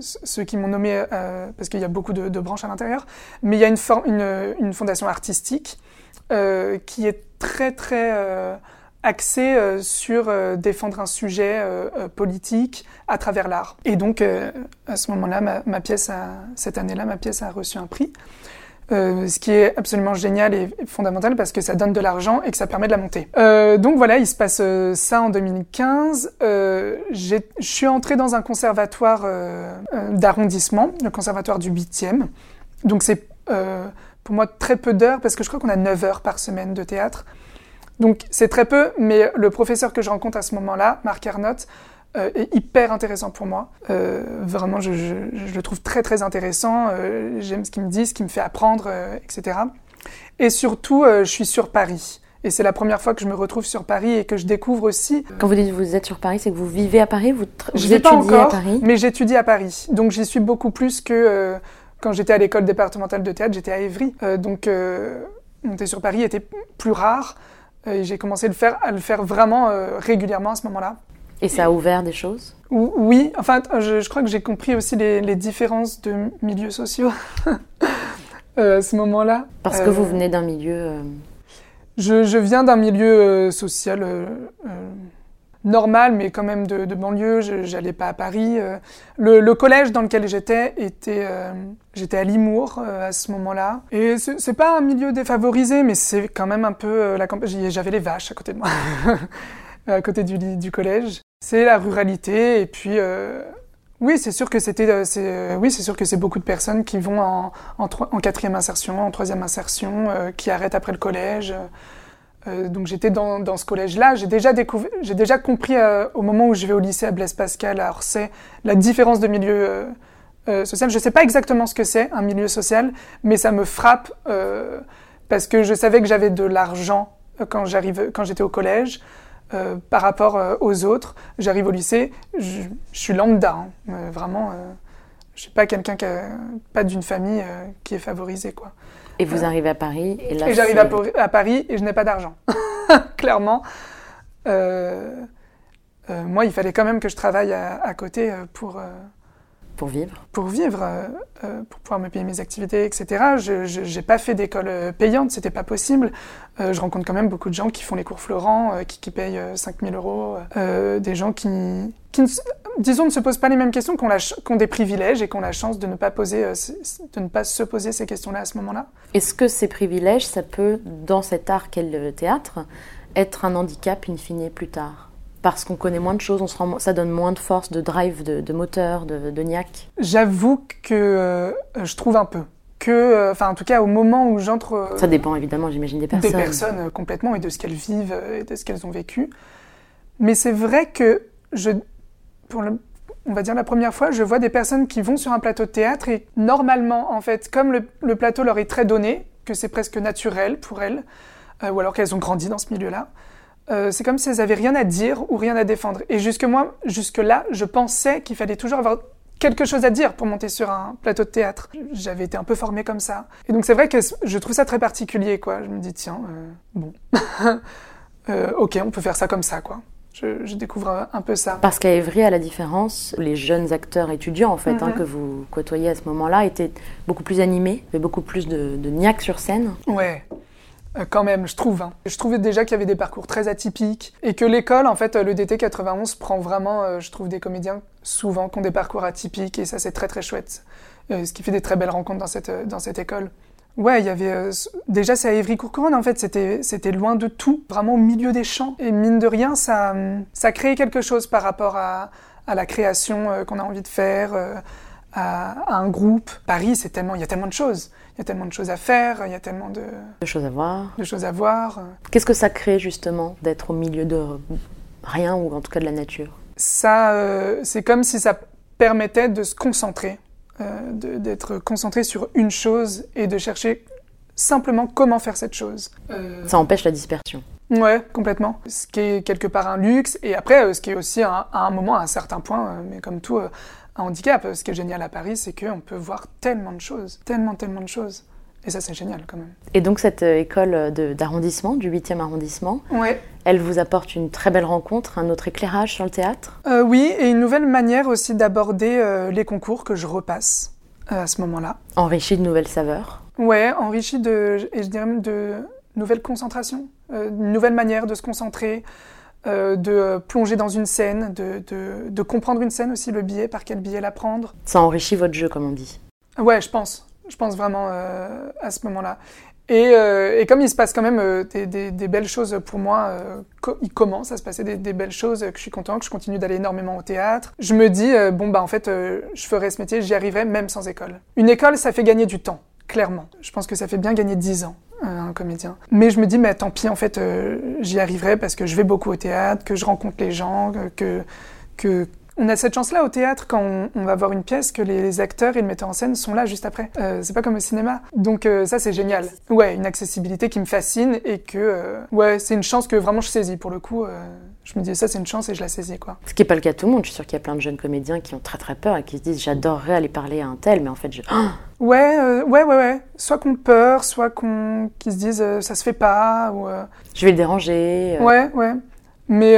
ceux qui m'ont nommé, euh, parce qu'il y a beaucoup de, de branches à l'intérieur, mais il y a une, une, une fondation artistique euh, qui est très très axée euh, sur euh, défendre un sujet euh, politique à travers l'art. Et donc à ce moment-là, ma, ma pièce, a, cette année-là, ma pièce a reçu un prix. Ce qui est absolument génial et fondamental parce que ça donne de l'argent et que ça permet de la monter. Donc voilà, il se passe ça en 2015. Euh, j'ai- je suis entrée dans un conservatoire d'arrondissement, le conservatoire du 8e. Donc c'est pour moi très peu d'heures parce que je crois qu'on a 9 heures par semaine de théâtre. Donc c'est très peu, mais le professeur que je rencontre à ce moment-là, Marc Arnott, euh, est hyper intéressant pour moi. Euh, vraiment, je, je- je le trouve très très intéressant. Euh, J'aime ce qu'il me dit, ce qu'il me fait apprendre, euh, etc. Et surtout, euh, je suis sur Paris. Et c'est la première fois que je me retrouve sur Paris et que je découvre aussi. Quand vous dites que vous êtes sur Paris, c'est que vous vivez à Paris Vous, Je vous vis pas étudiez encore, à Paris mais j'étudie à Paris. Donc j'y suis beaucoup plus que euh, quand j'étais à l'école départementale de théâtre, j'étais à Évry. Euh, donc euh, monter sur Paris était plus rare. Euh, et j'ai commencé à le faire, à le faire vraiment euh, régulièrement à ce moment-là. Et ça a ouvert des choses? Ou- Oui, enfin, je, je crois que j'ai compris aussi les, les différences de milieux sociaux euh, à ce moment-là. Parce que Euh, vous venez d'un milieu... euh, Je, je viens d'un milieu euh, social euh, euh, normal, mais quand même de, de banlieue. J'allais pas à Paris. euh. Le, le collège dans lequel j'étais était, euh, j'étais à Limours euh, à ce moment-là. Et c'est pas un milieu défavorisé, mais c'est quand même un peu euh, la campagne. J'avais les vaches à côté de moi, à côté du, du collège. C'est la ruralité et puis. euh, oui, c'est sûr que c'était, c'est, oui, c'est sûr que c'est beaucoup de personnes qui vont en, en, en quatrième insertion, en troisième insertion, qui arrêtent après le collège. Euh, donc j'étais dans, ce collège-là. J'ai déjà découvert, j'ai déjà compris euh, au moment où je vais au lycée à Blaise Pascal à Orsay la différence de milieu euh, social. Je sais pas exactement ce que c'est un milieu social, mais ça me frappe parce que je savais que j'avais de l'argent quand j'arrive, quand j'étais au collège. par rapport aux autres, j'arrive au lycée, je, suis lambda, hein. Vraiment. je suis pas quelqu'un qui a, pas d'une famille qui est favorisée quoi. Et vous arrivez à Paris et là Et j'arrive à, Paris et je n'ai pas d'argent. Clairement. Euh, euh, moi, il fallait quand même que je travaille à, à côté euh, pour, pour vivre. pour vivre, euh, euh, pour pouvoir me payer mes activités, etc. Je n'ai pas fait d'école euh, payante, c'était pas possible. Euh, je rencontre quand même beaucoup de gens qui font les cours Florent, euh, qui, qui payent euh, 5000 euros. des gens qui, qui ne se- disons, ne se posent pas les mêmes questions, qui ont, la ch- qui ont des privilèges et qui ont la chance de ne pas, poser, de ne pas se poser ces questions-là à ce moment-là. Est-ce que ces privilèges, ça peut, dans cet art qu'est le théâtre, être un handicap in fine plus tard? Parce qu'on connaît moins de choses, on se rend, ça donne moins de force, de drive, de, de moteur, de, de niaque. J'avoue que euh, je trouve un peu. Que, euh, enfin, en tout cas, au moment où j'entre euh, Ça dépend évidemment, j'imagine, des personnes. des personnes complètement et de ce qu'elles vivent et de ce qu'elles ont vécu. Mais c'est vrai que je, pour le, on va dire la première fois, je vois des personnes qui vont sur un plateau de théâtre et normalement, en fait, comme le, le plateau leur est très donné, que c'est presque naturel pour elles, ou alors qu'elles ont grandi dans ce milieu-là, euh, c'est comme si elles avaient rien à dire ou rien à défendre. Et jusque moi, jusque là, je pensais qu'il fallait toujours avoir quelque chose à dire pour monter sur un plateau de théâtre. J'avais été un peu formée comme ça. Et donc c'est vrai que je trouve ça très particulier, quoi. Je me dis, tiens, euh, bon, Euh, ok, on peut faire ça comme ça, quoi. Je, je découvre un peu ça. Parce qu'à Évry, à la différence, les jeunes acteurs étudiants en fait hein, Mhm. que vous côtoyez à ce moment-là étaient beaucoup plus animés, avaient beaucoup plus de, de niaque sur scène. Ouais. Euh, quand même, je trouve. hein. Je trouvais déjà qu'il y avait des parcours très atypiques et que l'école, en fait, euh, le DT 91 prend vraiment, euh, je trouve, des comédiens souvent qui ont des parcours atypiques et ça, c'est très très chouette. Ce qui fait des très belles rencontres dans cette, dans cette école. Ouais, il y avait. déjà, c'est à Évry-Courcouronne, en fait, c'était loin de tout, vraiment au milieu des champs. Et mine de rien, ça, ça crée quelque chose par rapport à, à la création qu'on a envie de faire, à, à un groupe. Paris, c'est tellement. Il y a tellement de choses. Il y a tellement de choses à faire, il y a tellement de, De choses à voir. de choses à voir. Qu'est-ce que ça crée justement d'être au milieu de rien ou en tout cas de la nature? Ça, euh, c'est comme si ça permettait de se concentrer, euh, d'être concentré sur une chose et de chercher simplement comment faire cette chose. Euh, Ça empêche la dispersion. Ouais, complètement. Ce qui est quelque part un luxe, et après, ce qui est aussi à un moment, à un certain point, mais comme tout, un handicap. Ce qui est génial à Paris, c'est qu'on peut voir tellement de choses, tellement, tellement de choses. Et ça, c'est génial quand même. Et donc cette euh, école de- d'arrondissement, du 8e arrondissement, Ouais. elle vous apporte une très belle rencontre, un autre éclairage sur le théâtre? Euh, oui, et une nouvelle manière aussi d'aborder euh, les concours que je repasse euh, à ce moment-là. enrichi de nouvelles saveurs? Ouais, enrichi de, et je dirais de nouvelles concentrations, euh, une nouvelle manière de se concentrer, euh, de plonger dans une scène, de, de, de comprendre une scène aussi, le billet, par quel billet la prendre. Ça enrichit votre jeu, comme on dit. Ouais, je pense. Je pense vraiment euh, à ce moment-là. Et, euh, et comme il se passe quand même des, des- des belles choses pour moi, co- il commence à se passer des, des belles choses, que je suis content, que je continue d'aller énormément au théâtre. Je me dis, bon, bah en fait, je ferai ce métier, j'y arriverai même sans école. Une école, ça fait gagner du temps, clairement. Je pense que ça fait bien gagner 10 ans, un comédien. Mais je me dis, mais tant pis, en fait, euh, j'y arriverai parce que je vais beaucoup au théâtre, que je rencontre les gens, que... que on a cette chance-là au théâtre quand on, on va voir une pièce que les, les acteurs et le metteur en scène sont là juste après. Euh, c'est pas comme au cinéma. Donc euh, ça c'est génial. Ouais, une accessibilité qui me fascine et que euh, ouais c'est une chance que vraiment je saisis pour le coup. Je me dis ça c'est une chance et je la saisis quoi. Ce qui n'est pas le cas de tout le monde. Je suis sûre qu'il y a plein de jeunes comédiens qui ont très très peur et qui se disent j'adorerais aller parler à un tel, mais en fait je... Ouais, euh, ouais, ouais, ouais. Soit qu'on peur, soit qu'on qui se disent euh, ça se fait pas ou euh, je vais le déranger. Ouais, ouais. Mais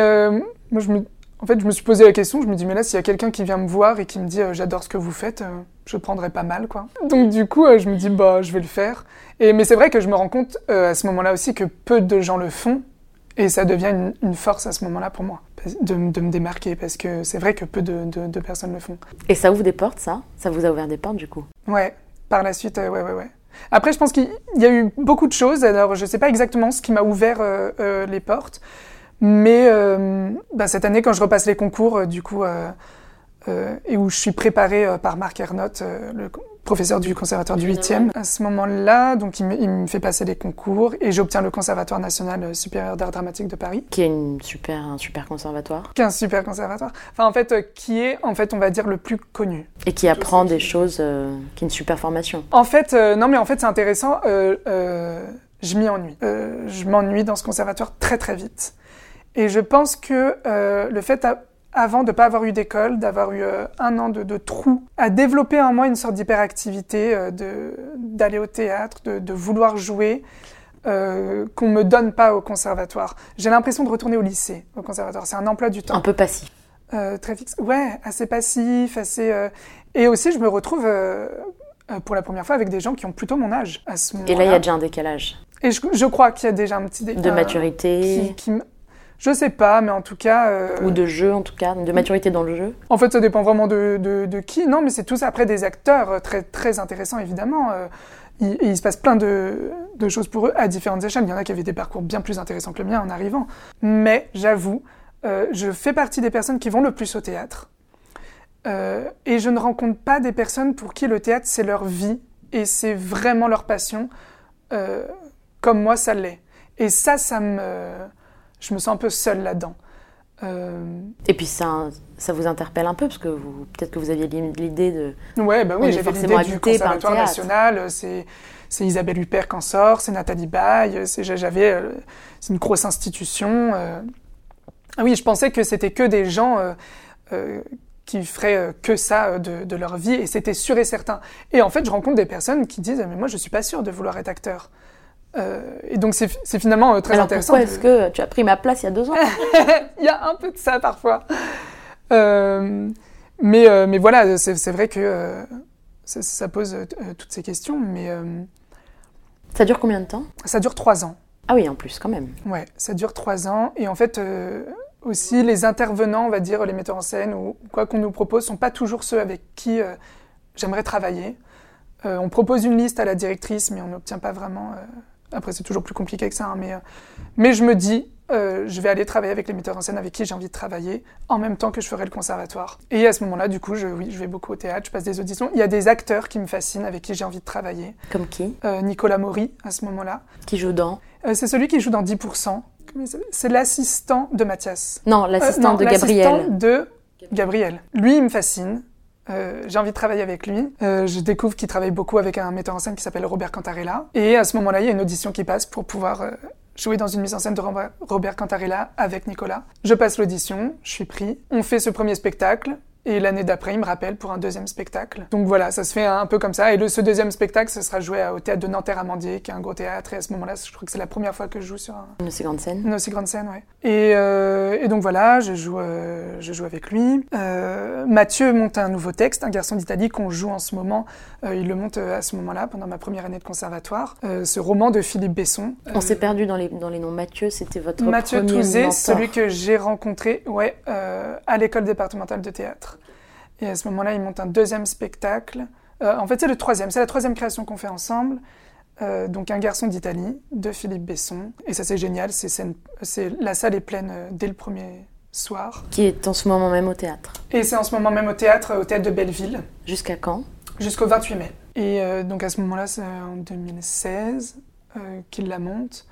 moi, je me... en fait, je me suis posé la question, je me dis, mais là, s'il y a quelqu'un qui vient me voir et qui me dit, j'adore ce que vous faites, je prendrais pas mal, quoi. Donc, du coup, je me dis, bah, je vais le faire. Et, mais c'est vrai que je me rends compte à ce moment-là aussi que peu de gens le font. Et ça devient une, une force à ce moment-là pour moi, de, de me démarquer, parce que c'est vrai que peu de, de- de personnes le font. Et ça ouvre des portes, ça? Ça vous a ouvert des portes du coup? Ouais, par la suite, euh, ouais, ouais, ouais. Après, je pense qu'il y a eu beaucoup de choses. Alors, je sais pas exactement ce qui m'a ouvert euh, euh, les portes, mais euh, bah, cette année, quand je repasse les concours, du coup, et où je suis préparée par Marc Ernotte, le, professeur du conservatoire du 8e. À ce moment-là, donc il me, il me fait passer les concours et j'obtiens le Conservatoire national supérieur d'art dramatique de Paris, Qui est une super, un super conservatoire. qui est un super conservatoire. Enfin, en fait, euh, qui est, en fait, on va dire le plus connu. Et qui apprend des choses, euh, qui est une super formation. En fait, euh, non, mais en fait, c'est intéressant. euh, euh, je m'y ennuie. Euh, je m'ennuie dans ce conservatoire très très vite. Et je pense que euh, le fait, à- avant de ne pas avoir eu d'école, d'avoir eu euh, un an de, de trou, a développé en moi une sorte d'hyperactivité, euh, de- d'aller au théâtre, de, de vouloir jouer, euh, qu'on me donne pas au conservatoire. J'ai l'impression de retourner au lycée, au conservatoire. C'est un emploi du temps. Un peu passif. Euh, très fixe. Ouais, assez passif, assez. euh, Et aussi, je me retrouve euh, pour la première fois avec des gens qui ont plutôt mon âge à ce moment-là. Et là, il y a déjà un décalage Et je, je crois qu'il y a déjà un petit dé- de maturité Qui, qui Je sais pas, mais en tout cas. euh, ou de jeu, en tout cas, de maturité dans le jeu. En fait, ça dépend vraiment de, de, de qui. Non, mais c'est tous après des acteurs euh, très, très intéressants, évidemment. Euh, il, il se passe plein de, de choses pour eux à différentes échelles. Il y en a qui avaient des parcours bien plus intéressants que le mien en arrivant. Mais j'avoue, euh, je fais partie des personnes qui vont le plus au théâtre. Euh, et je ne rencontre pas des personnes pour qui le théâtre, c'est leur vie et c'est vraiment leur passion, euh, comme moi, ça l'est. Et ça, ça me... Je me sens un peu seule là-dedans. Euh, Et puis ça, ça vous interpelle un peu, parce que vous, peut-être que vous aviez l'idée de... Ouais, bah oui, j'avais l'idée du Conservatoire national, c'est c'est Isabelle Huppert qui en sort, c'est Nathalie Baye, c'est j'avais euh, c'est une grosse institution. euh. Ah oui, je pensais que c'était que des gens qui feraient que ça de, de leur vie, et c'était sûr et certain. Et en fait, je rencontre des personnes qui disent mais moi je suis pas sûre de vouloir être acteur. Euh, et donc c'est finalement euh, très Alors intéressant. pourquoi est-ce que tu as pris ma place il y a deux ans? Il y a un peu de ça parfois. Euh, mais, mais voilà, c'est vrai que euh, ça, ça pose toutes ces questions, mais Ça dure combien de temps? ça dure trois ans. Ah oui, en plus, quand même. Ouais, ça dure trois ans. Et en fait, aussi, les intervenants, on va dire, les metteurs en scène ou quoi qu'on nous propose, sont pas toujours ceux avec qui j'aimerais travailler. On propose une liste à la directrice, mais on n'obtient pas vraiment. Après, c'est toujours plus compliqué que ça. hein, mais, euh, mais je me dis, euh, je vais aller travailler avec les metteurs en scène avec qui j'ai envie de travailler, en même temps que je ferai le conservatoire. Et à ce moment-là, du coup, je, oui, je vais beaucoup au théâtre, je passe des auditions. Il y a des acteurs qui me fascinent, avec qui j'ai envie de travailler. Comme qui? Euh, Nicolas Maury, à ce moment-là. Qui joue dans? Euh, c'est celui qui joue dans 10%. Comment il s'appelle C'est l'assistant de Mathias. Non, l'assistant de l'assistant Gabriel. de Gabriel. Lui, il me fascine. Euh, j'ai envie de travailler avec lui. Euh, je découvre qu'il travaille beaucoup avec un metteur en scène qui s'appelle Robert Cantarella. Et à ce moment-là, il y a une audition qui passe pour pouvoir euh, jouer dans une mise en scène de Robert- Robert Cantarella avec Nicolas. Je passe l'audition, je suis pris. On fait ce premier spectacle. Et l'année d'après, il me rappelle pour un deuxième spectacle. Donc voilà, ça se fait un peu comme ça. Et le, ce deuxième spectacle, ce sera joué au théâtre de Nanterre-Amandier, qui est un gros théâtre. Et à ce moment-là, je crois que c'est la première fois que je joue sur un, Une aussi grande scène. une aussi grande scène, ouais. Et, euh, et donc voilà, je joue, euh, je joue avec lui. Euh, Mathieu monte un nouveau texte, Un garçon d'Italie, qu'on joue en ce moment. Il le monte à ce moment-là, pendant ma première année de conservatoire. Ce roman de Philippe Besson. On s'est perdu dans les, dans les noms. Mathieu, c'était votre Mathieu premier Touzé, mentor. celui que j'ai rencontré ouais, à l'école départementale de théâtre. Et à ce moment-là, il monte un deuxième spectacle. Euh, en fait, c'est le troisième. C'est la troisième création qu'on fait ensemble. Euh, donc, Un garçon d'Italie, de Philippe Besson. Et ça, c'est génial. C'est scène- la salle est pleine euh, dès le premier soir. Qui est en ce moment même au théâtre. Et c'est en ce moment même au théâtre, au théâtre de Belleville, Jusqu'à quand? Jusqu'au 28 mai. Et euh, donc, à ce moment-là, c'est en 2016 euh, qu'il la monte.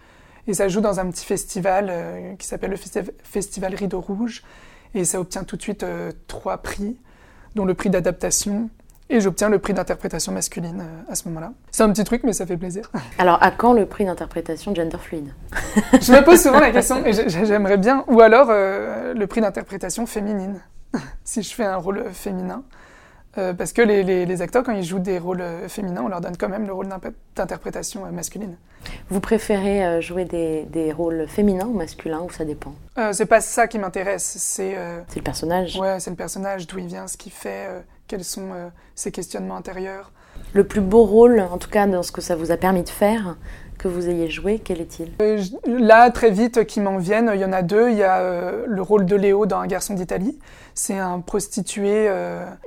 Et ça joue dans un petit festival qui s'appelle le Festi- Festival Rideau Rouge. Et ça obtient tout de suite trois prix, dont le prix d'adaptation. Et j'obtiens le prix d'interprétation masculine euh, à ce moment-là. C'est un petit truc, mais ça fait plaisir. Alors, à quand le prix d'interprétation gender fluide? Je me pose souvent la question, et j'ai- j'aimerais bien. Ou alors euh, le prix d'interprétation féminine, si je fais un rôle féminin. Euh, parce que les, les- les acteurs, quand ils jouent des rôles euh, féminins, on leur donne quand même le rôle d'interprétation euh, masculine. Vous préférez jouer des, des rôles féminins ou masculins, ou ça dépend? Euh, c'est pas ça qui m'intéresse, c'est euh, C'est le personnage. ouais, c'est le personnage, d'où il vient, ce qu'il fait, quels sont ses questionnements intérieurs. Le plus beau rôle, en tout cas dans ce que ça vous a permis de faire, que vous ayez joué, quel est-il? Euh, là, très vite, euh, qui m'en viennent, il y en a deux. Il y a euh, le rôle de Léo dans Un garçon d'Italie. C'est un prostitué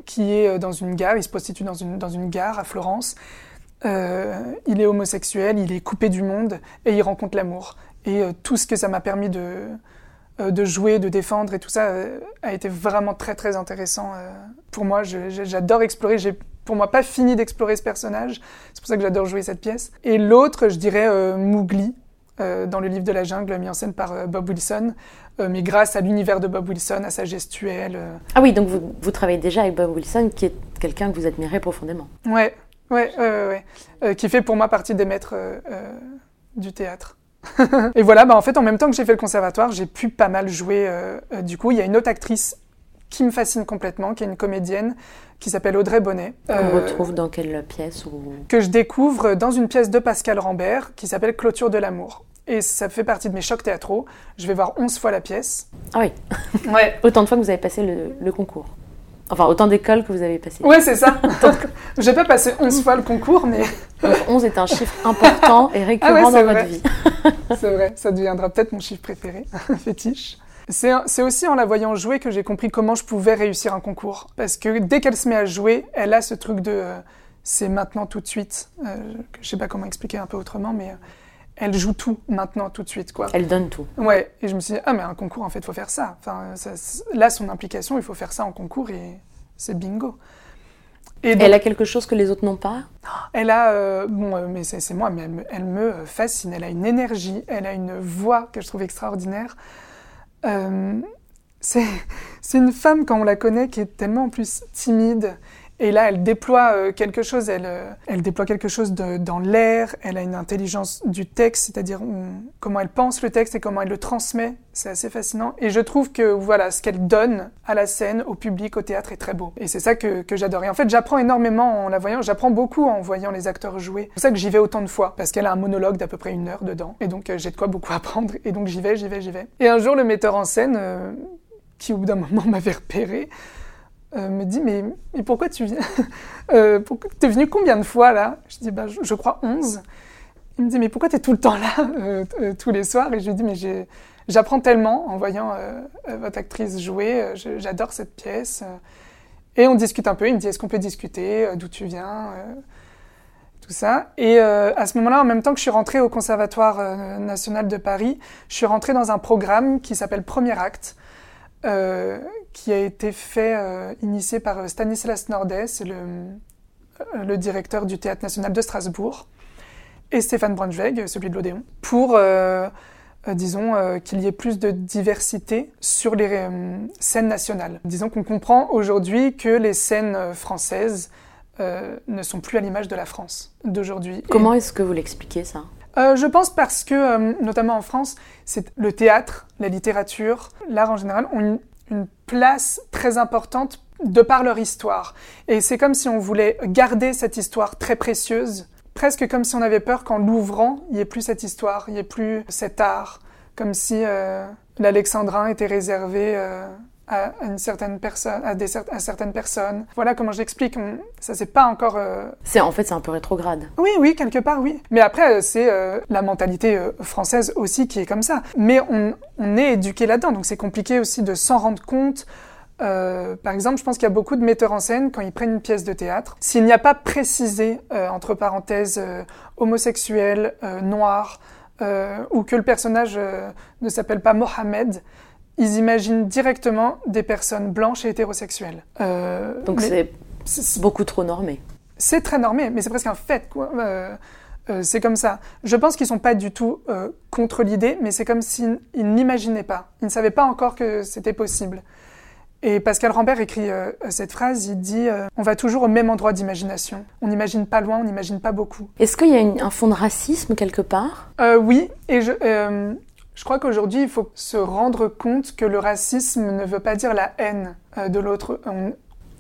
qui est dans une gare, il se prostitue dans une, dans une gare à Florence. Il est homosexuel, il est coupé du monde et il rencontre l'amour. Et tout ce que ça m'a permis de, de jouer, de défendre et tout ça a été vraiment très très intéressant pour moi. J'adore explorer. Pour moi pas fini d'explorer ce personnage. C'est pour ça que j'adore jouer cette pièce. Et l'autre, je dirais euh, Mowgli, euh, dans le livre de la jungle, mis en scène par euh, Bob Wilson, euh, mais grâce à l'univers de Bob Wilson, à sa gestuelle. Ah oui, donc vous, vous travaillez déjà avec Bob Wilson, qui est quelqu'un que vous admirez profondément. Ouais, ouais, ouais, ouais, qui fait pour moi partie des maîtres du théâtre. et voilà, bah en fait, en même temps que j'ai fait le conservatoire, j'ai pu pas mal jouer. du coup, il y a une autre actrice qui me fascine complètement, qui est une comédienne, qui s'appelle Audrey Bonnet. Qu'on euh, retrouve dans quelle pièce ou... que je découvre dans une pièce de Pascal Rambert qui s'appelle Clôture de l'amour. Et ça fait partie de mes chocs théâtraux. Je vais voir 11 fois la pièce. Ah oui, Ouais. autant de fois que vous avez passé le, le concours. Enfin, autant d'écoles que vous avez passé. Ouais, c'est ça. J'ai pas passé 11 fois le concours, mais Donc 11 est un chiffre important et récurrent Ah ouais, dans c'est votre vrai. vie. c'est vrai, ça deviendra peut-être mon chiffre préféré, fétiche. C'est aussi en la voyant jouer que j'ai compris comment je pouvais réussir un concours. Parce que dès qu'elle se met à jouer, elle a ce truc de euh, c'est maintenant tout de suite. Euh, que je sais pas comment expliquer un peu autrement, mais euh, elle joue tout maintenant tout de suite, quoi. Elle donne tout. Ouais, et je me suis dit, ah, mais un concours, en fait, il faut faire ça. Enfin, ça- c- là, son implication, il faut faire ça en concours et c'est bingo. Et donc, Elle a quelque chose que les autres n'ont pas? Elle a, euh, bon, euh, mais c'est moi, mais elle me, elle me euh, fascine. Elle a une énergie, elle a une voix que je trouve extraordinaire. Euh, c'est une femme, quand on la connaît, qui est tellement en plus timide. Et là, elle déploie euh, quelque chose, elle, euh, elle déploie quelque chose dans l'air, elle a une intelligence du texte, c'est-à-dire comment elle pense le texte et comment elle le transmet, c'est assez fascinant. Et je trouve que voilà, ce qu'elle donne à la scène, au public, au théâtre est très beau. Et c'est ça que, j'adore. Et en fait, j'apprends énormément en la voyant, j'apprends beaucoup en voyant les acteurs jouer. C'est pour ça que j'y vais autant de fois, parce qu'elle a un monologue d'à peu près une heure dedans. Et donc euh, j'ai de quoi beaucoup apprendre. Et donc j'y vais, j'y vais, j'y vais. Et un jour, le metteur en scène, qui au bout d'un moment m'avait repéré, euh, me dit mais, mais pourquoi tu viens euh, pourquoi- T'es venu combien de fois là? Je dis bah je, crois 11. Il me dit mais pourquoi t'es tout le temps là euh, euh, tous les soirs? Et je lui dis mais j'apprends tellement en voyant votre actrice jouer. J'adore cette pièce. Et on discute un peu. Il me dit est-ce qu'on peut discuter d'où tu viens tout ça? Et à ce moment-là, en même temps que je suis rentrée au Conservatoire national de Paris, je suis rentrée dans un programme qui s'appelle Premier Acte, euh, qui a été fait, euh, initié par euh, Stanislas Nordet, c'est le, euh, le directeur du Théâtre national de Strasbourg, et Stéphane Braunschweig, celui de l'Odéon, pour, euh, disons, qu'il y ait plus de diversité sur les scènes nationales. Disons qu'on comprend aujourd'hui que les scènes françaises ne sont plus à l'image de la France d'aujourd'hui. Et- Comment est-ce que vous l'expliquez ça? Euh, je pense parce que, euh, notamment en France, c'est le théâtre, la littérature, l'art en général ont une, une place très importante de par leur histoire. Et c'est comme si on voulait garder cette histoire très précieuse, presque comme si on avait peur qu'en l'ouvrant, il n'y ait plus cette histoire, il n'y ait plus cet art, comme si euh, l'alexandrin était réservé euh, à une certaine personne, à, des, cer- à certaines personnes. Voilà comment j'explique. Ça c'est pas encore euh, C'est en fait c'est un peu rétrograde. oui, oui, quelque part, oui. Mais après, euh, c'est euh, la mentalité euh, française aussi qui est comme ça. Mais on, on est éduqué là-dedans, donc c'est compliqué aussi de s'en rendre compte. Euh, par exemple, je pense qu'il y a beaucoup de metteurs en scène, quand ils prennent une pièce de théâtre, s'il n'y a pas précisé, euh, entre parenthèses, euh, homosexuel, noir, ou que le personnage ne s'appelle pas Mohamed, ils imaginent directement des personnes blanches et hétérosexuelles. Euh, Donc c'est beaucoup trop normé. c'est très normé, mais c'est presque un fait, quoi. Euh, euh, c'est comme ça. Je pense qu'ils sont pas du tout contre l'idée, mais c'est comme s'ils ils n'imaginaient pas. Ils ne savaient pas encore que c'était possible. Et Pascal Rambert écrit cette phrase, il dit On va toujours au même endroit d'imagination. On n'imagine pas loin, on n'imagine pas beaucoup. Est-ce qu'il y a une- un fond de racisme quelque part? Oui, et je, je crois qu'aujourd'hui, il faut se rendre compte que le racisme ne veut pas dire la haine euh, de l'autre. On-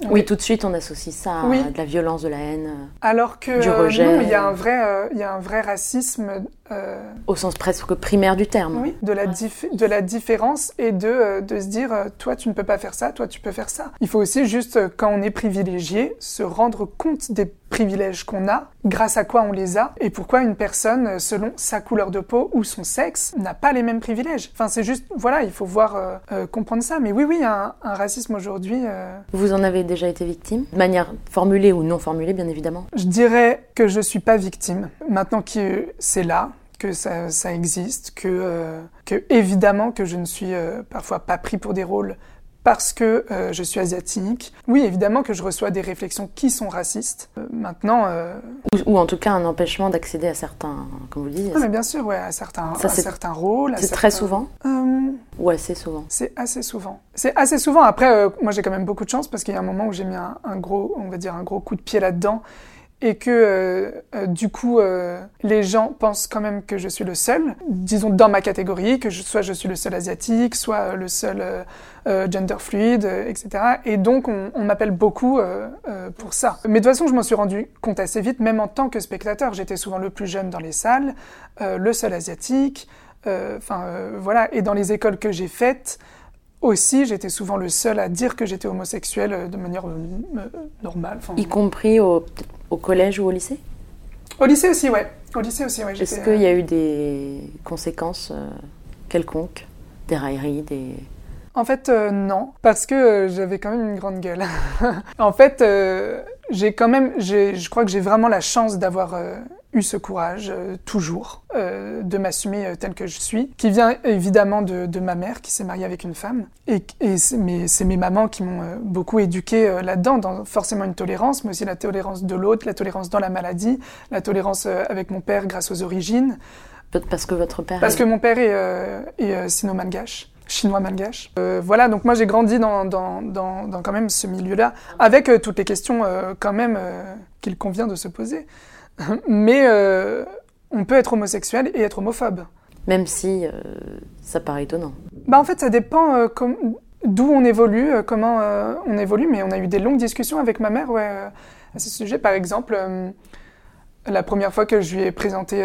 Oui, est- tout de suite on associe ça à Oui. de la violence, de la haine, Alors que Du euh, rejet. non, il y a un vrai, euh, il y a un vrai racisme euh, au sens presque primaire du terme. oui, de, la dif- de la différence et de, euh, de se dire euh, toi tu ne peux pas faire ça, toi tu peux faire ça. Il faut aussi juste, euh, quand on est privilégié, se rendre compte des privilèges qu'on a, grâce à quoi on les a, et pourquoi une personne, euh, selon sa couleur de peau ou son sexe, n'a pas les mêmes privilèges. Enfin, c'est juste, voilà, il faut voir, euh, euh, comprendre ça. Mais oui, oui, un, un racisme aujourd'hui. euh, Vous en avez déjà été victime? De manière formulée ou non formulée, bien évidemment. Je dirais que je suis pas victime. Maintenant que c'est là, que ça, ça existe, que, euh, que évidemment que je ne suis euh, parfois pas pris pour des rôles parce que euh, je suis asiatique. Oui, évidemment que je reçois des réflexions qui sont racistes. Euh, maintenant... euh, Ou, ou en tout cas un empêchement d'accéder à certains, comme vous le dites, ah, mais bien sûr, ouais, à certains, Ça, à certains rôles. c'est très souvent Euh, ou assez souvent? C'est assez souvent. C'est assez souvent. Après, euh, moi, j'ai quand même beaucoup de chance parce qu'il y a un moment où j'ai mis un, un gros, on va dire, un gros coup de pied là-dedans et que euh, euh, du coup, euh, les gens pensent quand même que je suis le seul, disons dans ma catégorie, que soit je suis le seul asiatique, soit le seul gender fluide, etc. Et donc, on, on m'appelle beaucoup pour ça. Mais de toute façon, je m'en suis rendu compte assez vite, même en tant que spectateur. J'étais souvent le plus jeune dans les salles, le seul asiatique. Enfin, voilà. Et dans les écoles que j'ai faites, aussi, j'étais souvent le seul à dire que j'étais homosexuel euh, de manière euh, euh, normale. Enfin, Y compris au, collège ou au lycée? Au lycée aussi, ouais. Au lycée aussi, ouais. Est-ce qu'il y a eu des conséquences euh, quelconques? Des railleries, des... En fait, euh, non, parce que j'avais quand même une grande gueule. en fait, j'ai quand même, je crois que j'ai vraiment la chance d'avoir eu ce courage, euh, toujours, euh, de m'assumer euh, tel que je suis, qui vient évidemment de, de ma mère qui s'est mariée avec une femme. Et, et c'est mes, mes mamans qui m'ont euh, beaucoup éduqué là-dedans, dans forcément une tolérance, mais aussi la tolérance de l'autre, la tolérance dans la maladie, la tolérance avec mon père grâce aux origines. Peut-être parce que votre père... Parce est- que mon père est, est sino-malgache, chinois-malgache. Euh, voilà, donc moi j'ai grandi dans, dans, dans, dans quand même ce milieu-là, avec euh, toutes les questions euh, quand même qu'il convient de se poser. Mais euh, on peut être homosexuel et être homophobe. Même si euh, ça paraît étonnant. Bah en fait, ça dépend euh, d'où on évolue, comment on évolue, mais on a eu des longues discussions avec ma mère ouais, à ce sujet. Par exemple, la première fois que je lui ai présenté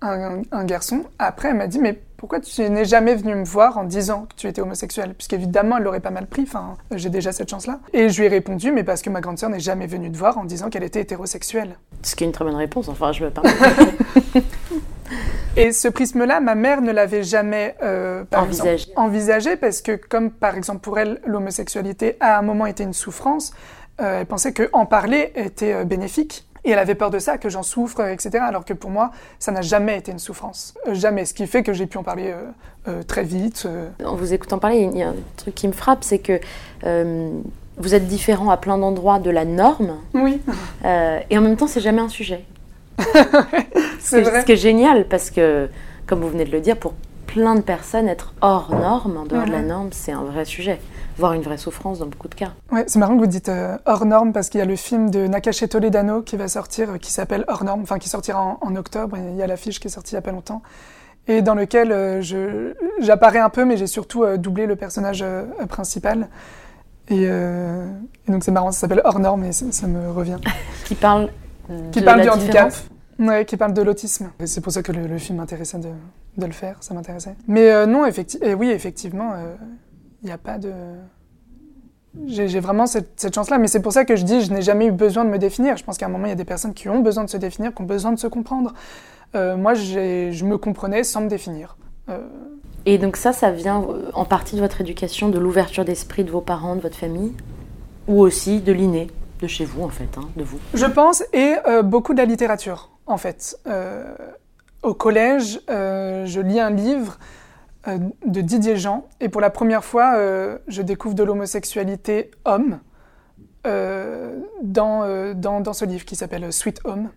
un, un garçon, après elle m'a dit mais pourquoi tu n'es jamais venu me voir en disant que tu étais homosexuel? Puisqu'évidemment, elle l'aurait pas mal pris, enfin, j'ai déjà cette chance-là. Et je lui ai répondu, mais parce que ma grande sœur n'est jamais venue te voir en disant qu'elle était hétérosexuelle. Ce qui est une très bonne réponse, enfin je me permets. Et ce prisme-là, ma mère ne l'avait jamais euh, Envisagé. exemple, envisagé parce que, comme par exemple pour elle, l'homosexualité à un moment était une souffrance, euh, elle pensait que en parler était euh, bénéfique. Et elle avait peur de ça, que j'en souffre, etc. Alors que pour moi, ça n'a jamais été une souffrance. Euh, jamais. Ce qui fait que j'ai pu en parler euh, euh, très vite. En vous écoutant parler, il y a un truc qui me frappe, c'est que vous êtes différent à plein d'endroits de la norme, Oui, et en même temps, c'est jamais un sujet. c'est Ce vrai. ce qui est génial, parce que, comme vous venez de le dire, pour plein de personnes, être hors norme, en dehors de la norme, c'est un vrai sujet, voire une vraie souffrance dans beaucoup de cas. Ouais, c'est marrant que vous dites euh, hors norme parce qu'il y a le film de Nakache Toledano qui va sortir, euh, qui s'appelle Hors norme, enfin qui sortira en, en octobre. Il y a l'affiche qui est sortie il y a pas longtemps et dans lequel euh, j'apparais un peu, mais j'ai surtout doublé le personnage principal. Et, et donc c'est marrant, ça s'appelle Hors norme et ça, me revient. Qui parle, Qui parle la du handicap. Ouais, qui parle de l'autisme. C'est pour ça que le, le film m'intéressait de, de le faire, ça m'intéressait. Mais euh, non, effecti et oui, effectivement, il n'y a pas de... J'ai vraiment cette, cette chance-là, mais c'est pour ça que je dis je n'ai jamais eu besoin de me définir. Je pense qu'à un moment, il y a des personnes qui ont besoin de se définir, qui ont besoin de se comprendre. Euh, moi, je me comprenais sans me définir. Euh, Et donc ça, ça vient euh, en partie de votre éducation, de l'ouverture d'esprit de vos parents, de votre famille, ou aussi de l'inné, de chez vous en fait, hein, de vous? Je pense, et euh, beaucoup de la littérature, en fait. Au collège, je lis un livre euh, de Didier Jean, et pour la première fois, euh, je découvre de l'homosexualité homme euh, dans, dans, dans ce livre qui s'appelle Sweet Home,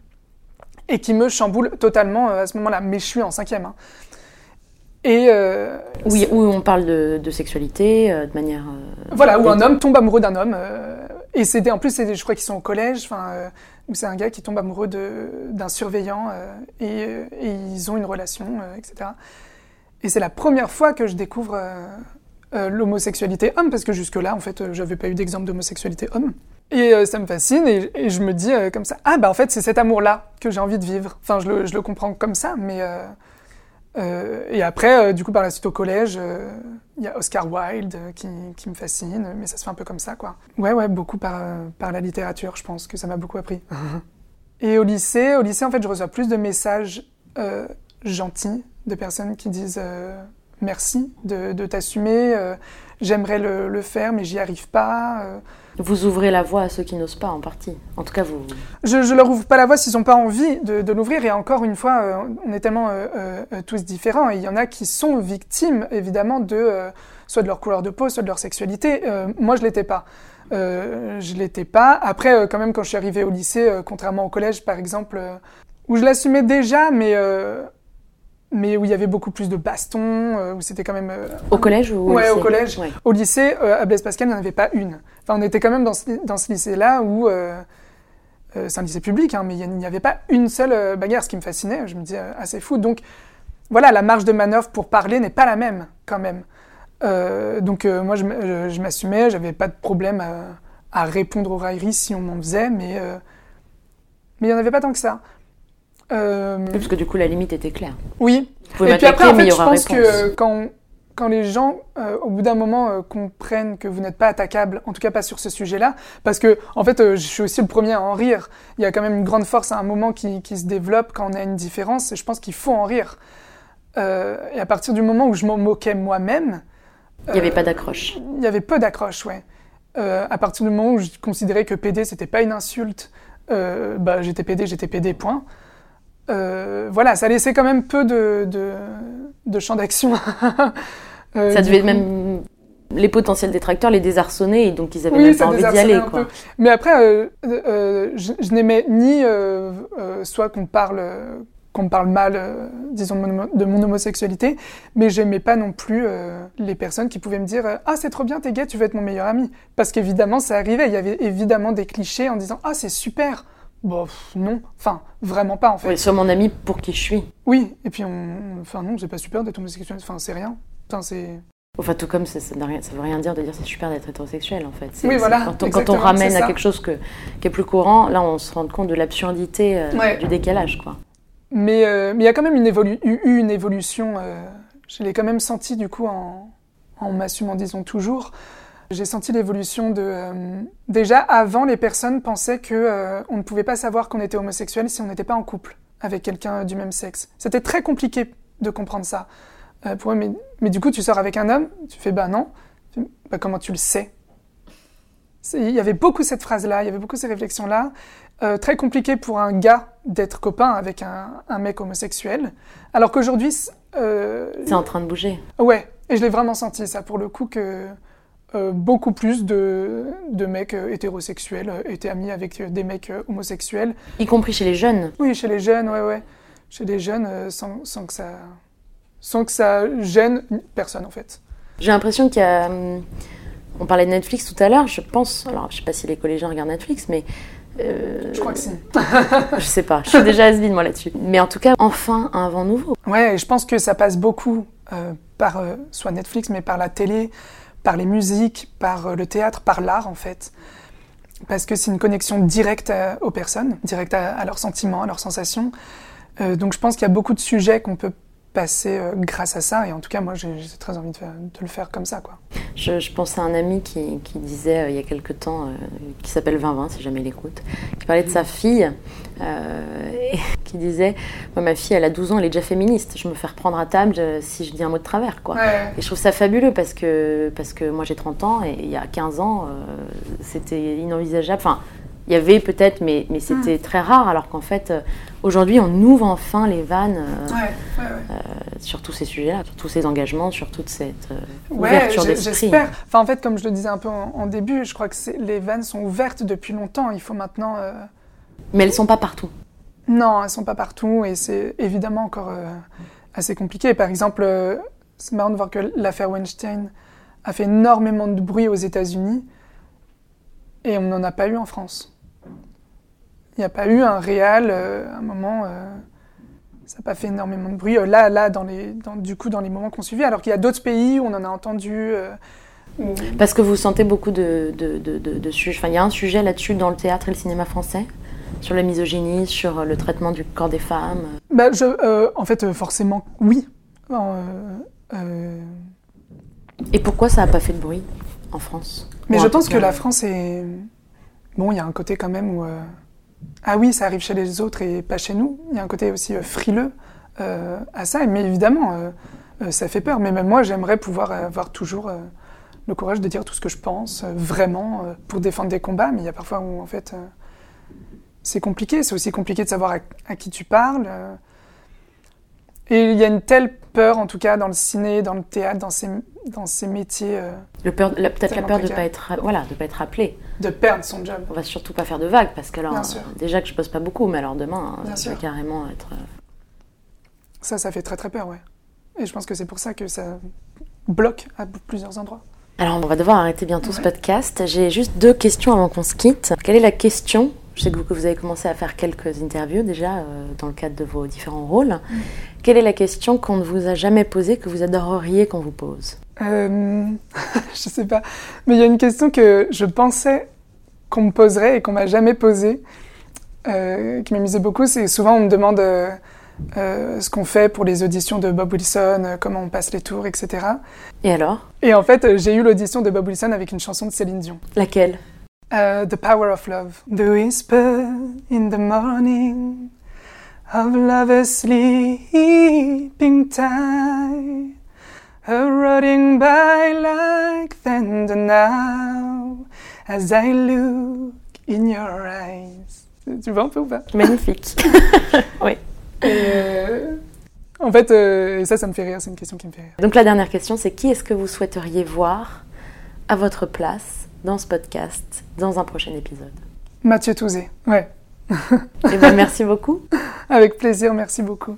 et qui me chamboule totalement à ce moment-là, mais je suis en cinquième. hein. Et euh, Oui, où on parle de, de sexualité euh, de manière... euh, Voilà, où un homme tombe amoureux d'un homme. et c'est des- en plus, je crois qu'ils sont au collège, enfin, c'est un gars qui tombe amoureux de- d'un surveillant et, et ils ont une relation, etc. Et c'est la première fois que je découvre euh, euh, l'homosexualité homme, parce que jusque-là, en fait, euh, j'avais pas eu d'exemple d'homosexualité homme. Et euh, ça me fascine, et, et je me dis euh, comme ça, ah bah en fait, c'est cet amour-là que j'ai envie de vivre. Enfin, je le, je le comprends comme ça, mais. et après, du coup, par la suite au collège, il y a Oscar Wilde qui, qui me fascine, mais ça se fait un peu comme ça, quoi. Ouais, ouais, beaucoup par, par la littérature, je pense que ça m'a beaucoup appris. et au lycée, au lycée, en fait, je reçois plus de messages euh, gentils de personnes qui disent euh, merci de, de t'assumer. euh, J'aimerais le, le faire, mais j'y arrive pas. euh. Vous ouvrez la voie à ceux qui n'osent pas, en partie. En tout cas, vous. Je, je leur ouvre pas la voie s'ils n'ont pas envie de, de l'ouvrir. Et encore une fois, euh, on est tellement euh, euh, tous différents. Et il y en a qui sont victimes, évidemment, de euh, soit de leur couleur de peau, soit de leur sexualité. Euh, moi, je l'étais pas. Euh, je l'étais pas. Après, quand même, quand je suis arrivée au lycée, euh, contrairement au collège, par exemple, où je l'assumais déjà, mais euh, mais où il y avait beaucoup plus de bastons, euh, où c'était quand même euh, Au collège ou Ouais, au lycée collège. Ouais. au lycée, euh, à Blaise Pascal, il n'y en avait pas une. Enfin, on était quand même dans ce, dans ce lycée-là où. euh, euh, c'est un lycée public, hein, mais il n'y avait pas une seule euh, bagarre, ce qui me fascinait. Je me disais, euh, assez fou. Donc, voilà, la marge de manœuvre pour parler n'est pas la même, quand même. Euh, donc, euh, moi, je, je- je m'assumais, j'avais pas de problème à, à répondre aux railleries si on m'en faisait, mais euh, mais il n'y en avait pas tant que ça. Euh, Parce que du coup, la limite était claire. oui, Vous et puis après, en fait, je pense réponse. que quand, quand les gens, euh, au bout d'un moment, euh, comprennent que vous n'êtes pas attaquable, en tout cas pas sur ce sujet-là, parce que, en fait, euh, je suis aussi le premier à en rire. Il y a quand même une grande force à un moment qui, qui se développe quand on a une différence, et je pense qu'il faut en rire. Et à partir du moment où je m'en moquais moi-même, Il n'y avait pas d'accroche. il y avait peu d'accroche, ouais. À partir du moment où je considérais que PD, c'était pas une insulte, bah, j'étais PD, j'étais PD, point. Euh, voilà, ça laissait quand même peu de, de, de champ d'action. Euh, Ça devait coup- même. Les potentiels détracteurs les désarçonner, et donc ils avaient Oui, même pas envie d'y aller. Quoi. Mais après, euh, euh, je, je n'aimais ni soit qu'on parle, qu'on parle mal, disons, de mon, homosexualité, mais j'aimais pas non plus euh, les personnes qui pouvaient me dire Ah, c'est trop bien, t'es gay, tu veux être mon meilleur ami. Parce qu'évidemment, ça arrivait. Il y avait évidemment des clichés en disant Ah, c'est super. Bon, pff, non. Enfin, vraiment pas, en fait. Oui, sur mon ami pour qui je suis. Oui, et puis, on... enfin, non, c'est pas super d'être homosexuel. Enfin, c'est rien. Enfin, c'est. Enfin, tout comme ça, ça, veut rien dire de dire c'est super d'être hétérosexuel en fait. Oui, voilà, Quand on, quand on ramène à quelque chose que, qui est plus courant, là on se rend compte de l'absurdité euh, Ouais. du décalage quoi. Mais euh, mais il y a quand même une évolu- eu une évolution. euh, je l'ai quand même senti du coup en, en m'assumant, disons toujours. J'ai senti l'évolution de. euh, déjà avant, les personnes pensaient que euh, on ne pouvait pas savoir qu'on était homosexuel si on n'était pas en couple avec quelqu'un du même sexe. C'était très compliqué de comprendre ça. Euh, pour eux, mais, mais du coup, tu sors avec un homme, tu fais bah non. Fais, Bah, comment tu le sais? Il y avait beaucoup cette phrase-là, il y avait beaucoup ces réflexions-là. Très compliqué pour un gars d'être copain avec un, un mec homosexuel. Alors qu'aujourd'hui, C'est en train de bouger. ouais, et je l'ai vraiment senti ça pour le coup que euh, beaucoup plus de, de mecs euh, hétérosexuels euh, étaient amis avec des mecs homosexuels. Y compris chez les jeunes. Oui, chez les jeunes, ouais, ouais, chez les jeunes, sans, sans que ça, sans que ça gêne personne en fait. J'ai l'impression qu'il y a. hum, On parlait de Netflix tout à l'heure, je pense. Alors, je sais pas si les collégiens regardent Netflix, mais. Je crois que si. je sais pas, je suis déjà has moi là-dessus. Mais en tout cas, enfin un vent nouveau. Ouais, je pense que ça passe beaucoup par soit Netflix, mais par la télé, par les musiques, par euh, le théâtre, par l'art en fait. Parce que c'est une connexion directe à- aux personnes, directe à, leurs sentiments, à leurs sensations. Euh, donc je pense qu'il y a beaucoup de sujets qu'on peut passer euh, grâce à ça. Et en tout cas, moi, j'ai très envie de, de le faire comme ça, quoi. Je, je pense à un ami qui, qui disait euh, il y a quelque temps, euh, qui s'appelle Vinvin, si jamais il écoute, qui parlait de sa fille, euh, et qui disait Moi, ma fille, elle a 12 ans, elle est déjà féministe. Je me fais reprendre à table si je dis un mot de travers, quoi. Ouais. Et je trouve ça fabuleux parce que, parce que moi j'ai 30 ans et il y a 15 ans, c'était inenvisageable. Enfin, il y avait peut-être, mais, mais c'était très rare, alors qu'en fait, euh, aujourd'hui, on ouvre enfin les vannes euh, Ouais, ouais, ouais. sur tous ces sujets-là, sur tous ces engagements, sur toute cette euh, ouverture d'esprit. j'espère. Enfin, en fait, comme je le disais un peu en, en début, je crois que les vannes sont ouvertes depuis longtemps. Il faut maintenant. euh, Mais elles sont pas partout. Non, elles sont pas partout et c'est évidemment encore euh, assez compliqué. Par exemple, euh, c'est marrant de voir que l'affaire Weinstein a fait énormément de bruit aux États-Unis et on n'en a pas eu en France. Il n'y a pas eu un réel, euh, un moment, euh, ça n'a pas fait énormément de bruit. Euh, là, là, dans les, dans- du coup, dans les moments qu'on suivait, alors qu'il y a d'autres pays où on en a entendu. euh, où- Parce que vous sentez beaucoup de, de, de, de- de sujets. Enfin, il y a un sujet là-dessus dans le théâtre et le cinéma français, sur la misogynie, sur le traitement du corps des femmes. Bah, je, euh, en fait, euh, forcément, oui. Euh, euh, Et pourquoi ça n'a pas fait de bruit en France? Mais je en pense que la France est. Bon, il y a un côté quand même où. Ah oui, ça arrive chez les autres et pas chez nous. Il y a un côté aussi euh, frileux euh, à ça. Mais évidemment, euh, ça fait peur. Mais même moi, j'aimerais pouvoir avoir toujours le courage de dire tout ce que je pense, vraiment, pour défendre des combats. Mais il y a parfois où, en fait, c'est compliqué. C'est aussi compliqué de savoir à, à qui tu parles. Et il y a une telle peur, en tout cas, dans le ciné, dans le théâtre, dans ces, dans ces métiers, euh, Le peur, la- peut-être la peur de précaire. pas être, voilà, de pas être appelé. de perdre son job. On va surtout pas faire de vagues parce que alors, euh, déjà que je bosse pas beaucoup, mais alors demain, Bien je vais carrément être. euh, Ça, ça fait très très peur, ouais. Et je pense que c'est pour ça que ça bloque à plusieurs endroits. Alors, on va devoir arrêter bientôt ce podcast. J'ai juste deux questions avant qu'on se quitte. Quelle est la question Je sais que vous, que vous avez commencé à faire quelques interviews déjà euh, dans le cadre de vos différents rôles. Quelle est la question qu'on ne vous a jamais posée que vous adoreriez qu'on vous pose? Euh, je sais pas. Mais il y a une question que je pensais qu'on me poserait et qu'on m'a jamais posée, euh, qui m'amusait beaucoup. C'est souvent on me demande euh, ce qu'on fait pour les auditions de Bob Wilson, comment on passe les tours, etc. Et alors? Et en fait, j'ai eu l'audition de Bob Wilson avec une chanson de Céline Dion. Laquelle? Uh, the power of love. The whisper in the morning of lovers sleeping tight, eroding by like thunder now as I look in your eyes. Tu vois un peu ou pas Magnifique. oui. Et, euh, En fait, euh, ça, ça me fait rire. C'est une question qui me fait rire. Donc la dernière question, c'est qui est-ce que vous souhaiteriez voir à votre place dans ce podcast, dans un prochain épisode Mathieu Touzé. Ouais. Eh bien, merci beaucoup. Avec plaisir. Merci beaucoup.